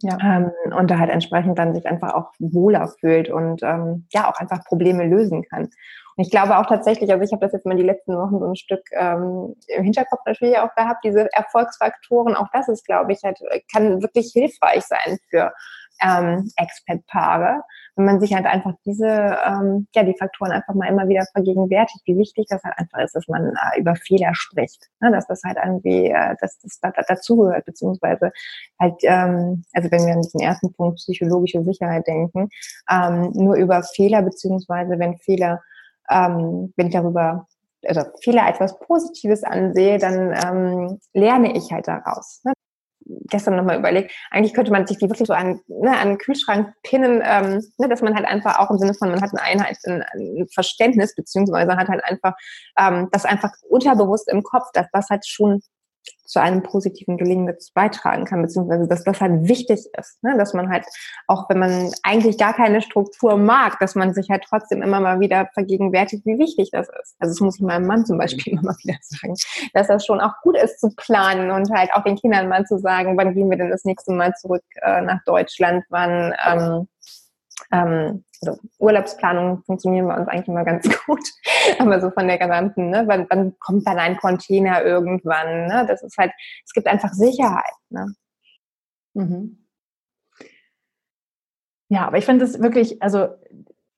Ja. Ähm, und da halt entsprechend dann sich einfach auch wohler fühlt und ähm, ja auch einfach Probleme lösen kann. Und ich glaube auch tatsächlich, also ich habe das jetzt mal die letzten Wochen so ein Stück ähm, im Hinterkopf natürlich auch gehabt, diese Erfolgsfaktoren, auch das ist, glaube ich, halt, kann wirklich hilfreich sein für ähm, Expat-Paare, wenn man sich halt einfach diese, ähm, ja, die Faktoren einfach mal immer wieder vergegenwärtigt, wie wichtig das halt einfach ist, dass man äh, über Fehler spricht, ne? dass das halt irgendwie, äh, dass das da, da, dazugehört, beziehungsweise halt, ähm, also wenn wir an diesen ersten Punkt psychologische Sicherheit denken, ähm, nur über Fehler, beziehungsweise wenn Fehler, ähm, wenn ich darüber also Fehler etwas Positives ansehe, dann ähm, lerne ich halt daraus. Ne? Gestern nochmal überlegt, eigentlich könnte man sich die wirklich so an, ne, an den Kühlschrank pinnen, ähm, ne, dass man halt einfach auch im Sinne von, man hat eine Einheit, ein, ein Verständnis, beziehungsweise hat halt einfach ähm, das einfach unterbewusst im Kopf, dass das halt schon zu einem positiven Gelingen dazu beitragen kann, beziehungsweise dass das halt wichtig ist, ne? dass man halt, auch wenn man eigentlich gar keine Struktur mag, dass man sich halt trotzdem immer mal wieder vergegenwärtigt, wie wichtig das ist. Also das muss ich meinem Mann zum Beispiel immer mal wieder sagen, dass das schon auch gut ist zu planen und halt auch den Kindern mal zu sagen, wann gehen wir denn das nächste Mal zurück äh, nach Deutschland, wann ähm, ähm, also Urlaubsplanung funktionieren bei uns eigentlich immer ganz gut. Aber so von der gesamten, ne, wann, wann kommt dann ein Container irgendwann? Ne? Das ist halt, es gibt einfach Sicherheit. Ne? Mhm. Ja, aber ich finde es wirklich, also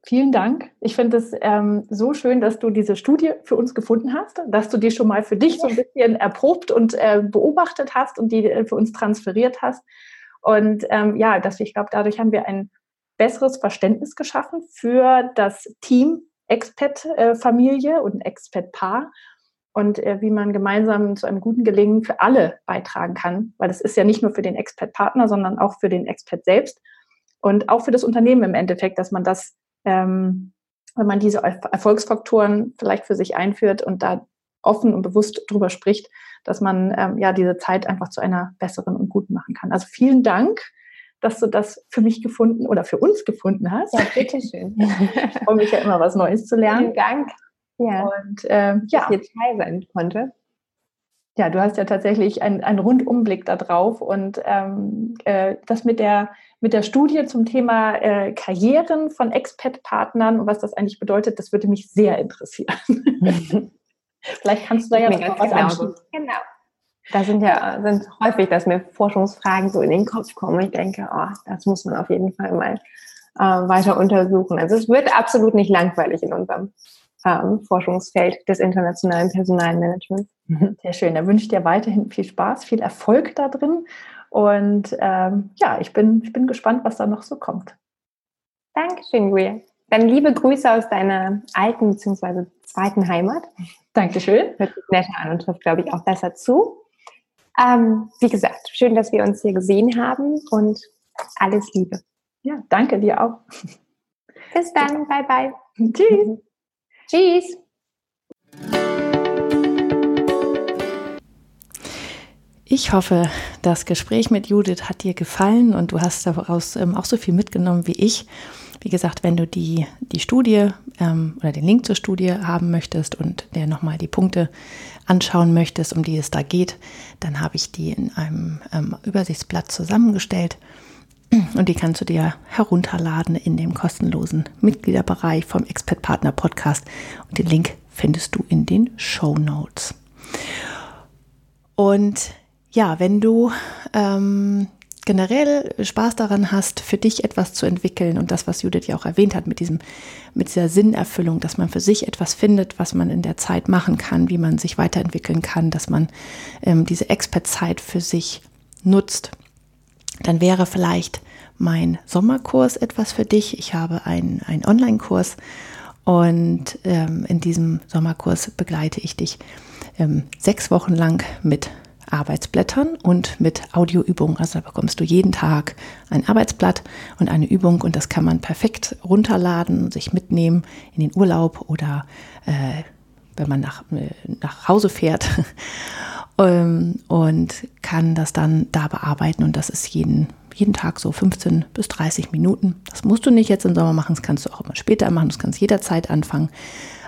vielen Dank. Ich finde es ähm, so schön, dass du diese Studie für uns gefunden hast, dass du die schon mal für dich so ein bisschen erprobt und äh, beobachtet hast und die äh, für uns transferiert hast. Und ähm, ja, dass ich glaube, dadurch haben wir ein besseres Verständnis geschaffen für das Team Expat-Familie und Expat-Paar und äh, wie man gemeinsam zu einem guten Gelingen für alle beitragen kann, weil das ist ja nicht nur für den Expat-Partner, sondern auch für den Expat selbst und auch für das Unternehmen im Endeffekt, dass man das, ähm, wenn man diese Erfolgsfaktoren vielleicht für sich einführt und da offen und bewusst drüber spricht, dass man ähm, ja diese Zeit einfach zu einer besseren und guten machen kann. Also vielen Dank dass du das für mich gefunden oder für uns gefunden hast. Ja, bitteschön. ich freue mich ja immer, was Neues zu lernen. Vielen Dank. Ja. Und ähm, ja. Dass ich Teil sein konnte. Ja, du hast ja tatsächlich einen, einen Rundumblick da drauf und ähm, äh, das mit der, mit der Studie zum Thema äh, Karrieren von Expat-Partnern und was das eigentlich bedeutet, das würde mich sehr interessieren. Vielleicht kannst du da ja noch was genau. Genau. Da sind ja sind häufig, dass mir Forschungsfragen so in den Kopf kommen. Ich denke, oh, das muss man auf jeden Fall mal äh, weiter untersuchen. Also es wird absolut nicht langweilig in unserem ähm, Forschungsfeld des internationalen Personalmanagements. Sehr schön. Da wünsche ich dir weiterhin viel Spaß, viel Erfolg da drin. Und ähm, ja, ich bin, ich bin gespannt, was da noch so kommt. Dankeschön, Guia. Dann liebe Grüße aus deiner alten bzw. zweiten Heimat. Dankeschön. Hört sich netter an und trifft, glaube ich, auch besser zu. Ähm, wie gesagt, schön, dass wir uns hier gesehen haben und alles Liebe. Ja, danke dir auch. Bis dann. Bye, bye. Tschüss. Tschüss. Ich hoffe, das Gespräch mit Judith hat dir gefallen und du hast daraus ähm, auch so viel mitgenommen wie ich. Wie gesagt, wenn du die, die Studie ähm, oder den Link zur Studie haben möchtest und dir nochmal die Punkte anschauen möchtest, um die es da geht, dann habe ich die in einem ähm, Übersichtsblatt zusammengestellt. Und die kannst du dir herunterladen in dem kostenlosen Mitgliederbereich vom Expert Partner Podcast. Und den Link findest du in den Show Notes. Und ja, wenn du ähm, generell Spaß daran hast, für dich etwas zu entwickeln und das, was Judith ja auch erwähnt hat, mit diesem, mit dieser Sinnerfüllung, dass man für sich etwas findet, was man in der Zeit machen kann, wie man sich weiterentwickeln kann, dass man ähm, diese Expert-Zeit für sich nutzt, dann wäre vielleicht mein Sommerkurs etwas für dich. Ich habe einen, einen Online-Kurs und ähm, in diesem Sommerkurs begleite ich dich ähm, sechs Wochen lang mit Arbeitsblättern und mit Audioübungen. Also da bekommst du jeden Tag ein Arbeitsblatt und eine Übung und das kann man perfekt runterladen und sich mitnehmen in den Urlaub oder äh, wenn man nach, äh, nach Hause fährt ähm, und kann das dann da bearbeiten und das ist jeden, jeden Tag so 15 bis 30 Minuten. Das musst du nicht jetzt im Sommer machen, das kannst du auch immer später machen, das kannst jederzeit anfangen.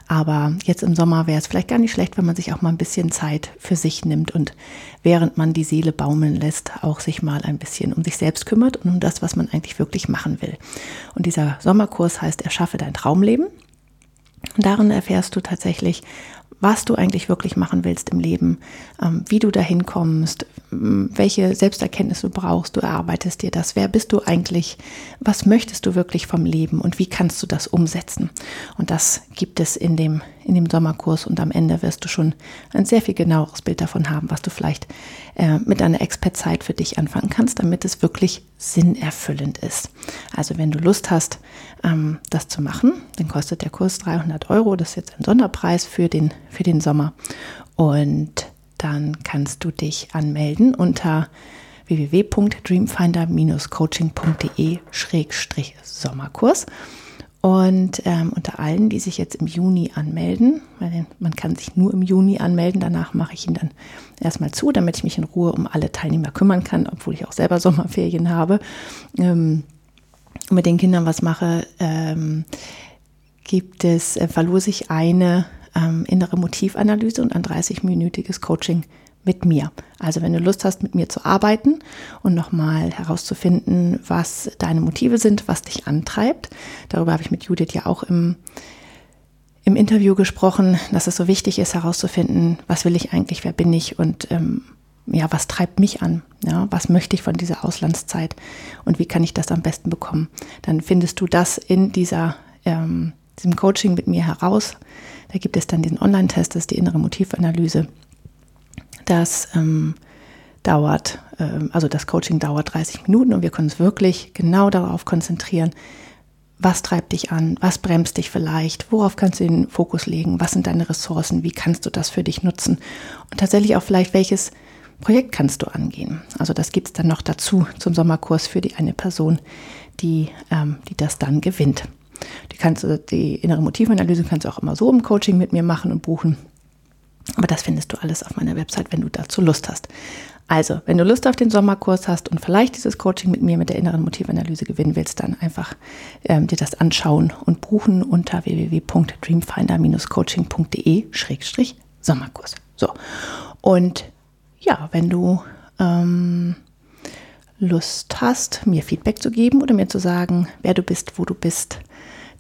Aber jetzt im Sommer wäre es vielleicht gar nicht schlecht, wenn man sich auch mal ein bisschen Zeit für sich nimmt und während man die Seele baumeln lässt, auch sich mal ein bisschen um sich selbst kümmert und um das, was man eigentlich wirklich machen will. Und dieser Sommerkurs heißt Erschaffe dein Traumleben. Und darin erfährst du tatsächlich was du eigentlich wirklich machen willst im Leben, ähm, wie du dahin kommst, welche Selbsterkenntnis du brauchst, du erarbeitest dir das, wer bist du eigentlich, was möchtest du wirklich vom Leben und wie kannst du das umsetzen. Und das gibt es in dem, in dem Sommerkurs und am Ende wirst du schon ein sehr viel genaueres Bild davon haben, was du vielleicht äh, mit deiner Expertzeit für dich anfangen kannst, damit es wirklich sinnerfüllend ist. Also wenn du Lust hast, ähm, das zu machen, dann kostet der Kurs 300 Euro. Das ist jetzt ein Sonderpreis für den, für den Sommer. Und dann kannst du dich anmelden unter www.dreamfinder-coaching.de-sommerkurs. Und ähm, unter allen, die sich jetzt im Juni anmelden, weil man kann sich nur im Juni anmelden, danach mache ich ihn dann erstmal zu, damit ich mich in Ruhe um alle Teilnehmer kümmern kann, obwohl ich auch selber Sommerferien habe ähm, und mit den Kindern was mache, ähm, gibt es, äh, verlose ich eine ähm, innere Motivanalyse und ein 30-minütiges Coaching mit mir. Also wenn du Lust hast, mit mir zu arbeiten und nochmal herauszufinden, was deine Motive sind, was dich antreibt. Darüber habe ich mit Judith ja auch im, im Interview gesprochen, dass es so wichtig ist, herauszufinden, was will ich eigentlich, wer bin ich und ähm, ja, was treibt mich an? Ja, was möchte ich von dieser Auslandszeit und wie kann ich das am besten bekommen? Dann findest du das in dieser, ähm, diesem Coaching mit mir heraus. Da gibt es dann diesen Online-Test, das ist die innere Motivanalyse. Das ähm, dauert, ähm, also das Coaching dauert 30 Minuten und wir können uns wirklich genau darauf konzentrieren, was treibt dich an, was bremst dich vielleicht, worauf kannst du den Fokus legen, was sind deine Ressourcen, wie kannst du das für dich nutzen und tatsächlich auch vielleicht welches Projekt kannst du angehen. Also das gibt es dann noch dazu zum Sommerkurs für die eine Person, die, ähm, die das dann gewinnt. Die kannst die innere Motivanalyse kannst du auch immer so im Coaching mit mir machen und buchen. Aber das findest du alles auf meiner Website, wenn du dazu Lust hast. Also, wenn du Lust auf den Sommerkurs hast und vielleicht dieses Coaching mit mir mit der inneren Motivanalyse gewinnen willst, dann einfach ähm, dir das anschauen und buchen unter www.dreamfinder-coaching.de-sommerkurs. So. Und ja, wenn du ähm, Lust hast, mir Feedback zu geben oder mir zu sagen, wer du bist, wo du bist,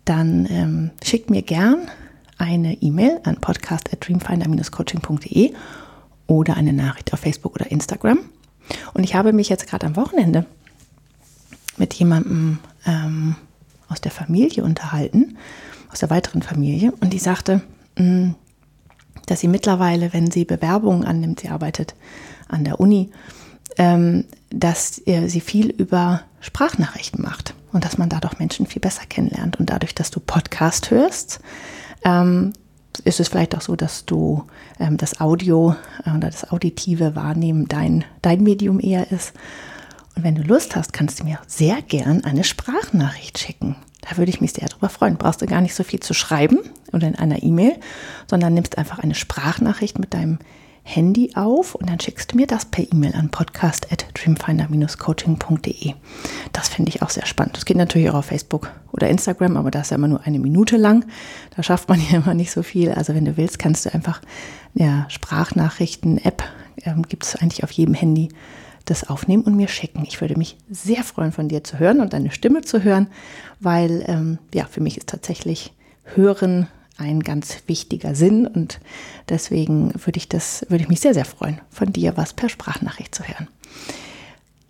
dann ähm, schick mir gern eine E-Mail an podcast.dreamfinder-coaching.de oder eine Nachricht auf Facebook oder Instagram. Und ich habe mich jetzt gerade am Wochenende mit jemandem ähm, aus der Familie unterhalten, aus der weiteren Familie, und die sagte, mh, mm, dass sie mittlerweile, wenn sie Bewerbungen annimmt, sie arbeitet an der Uni, ähm, dass äh, sie viel über Sprachnachrichten macht und dass man dadurch Menschen viel besser kennenlernt. Und dadurch, dass du Podcast hörst, ähm, ist es vielleicht auch so, dass du ähm, das Audio äh, oder das auditive Wahrnehmen dein, dein Medium eher ist. Und wenn du Lust hast, kannst du mir sehr gern eine Sprachnachricht schicken. Da würde ich mich sehr darüber freuen. Brauchst du gar nicht so viel zu schreiben oder in einer E-Mail, sondern nimmst einfach eine Sprachnachricht mit deinem Handy auf und dann schickst du mir das per E-Mail an podcast.dreamfinder-coaching.de. Das finde ich auch sehr spannend. Das geht natürlich auch auf Facebook oder Instagram, aber das ist ja immer nur eine Minute lang. Da schafft man ja immer nicht so viel. Also wenn du willst, kannst du einfach ja, Sprachnachrichten-App, ähm, gibt es eigentlich auf jedem Handy, das aufnehmen und mir schicken. Ich würde mich sehr freuen, von dir zu hören und deine Stimme zu hören, weil ähm, ja, für mich ist tatsächlich Hören ein ganz wichtiger Sinn und deswegen würde ich das, würde ich mich sehr, sehr freuen, von dir was per Sprachnachricht zu hören.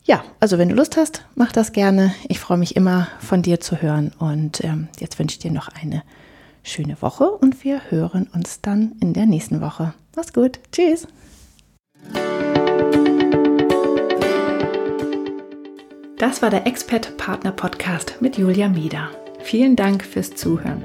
Ja, also wenn du Lust hast, mach das gerne. Ich freue mich immer von dir zu hören und ähm, jetzt wünsche ich dir noch eine schöne Woche und wir hören uns dann in der nächsten Woche. Mach's gut. Tschüss. Das war der Expert Partner Podcast mit Julia Mieder. Vielen Dank fürs Zuhören.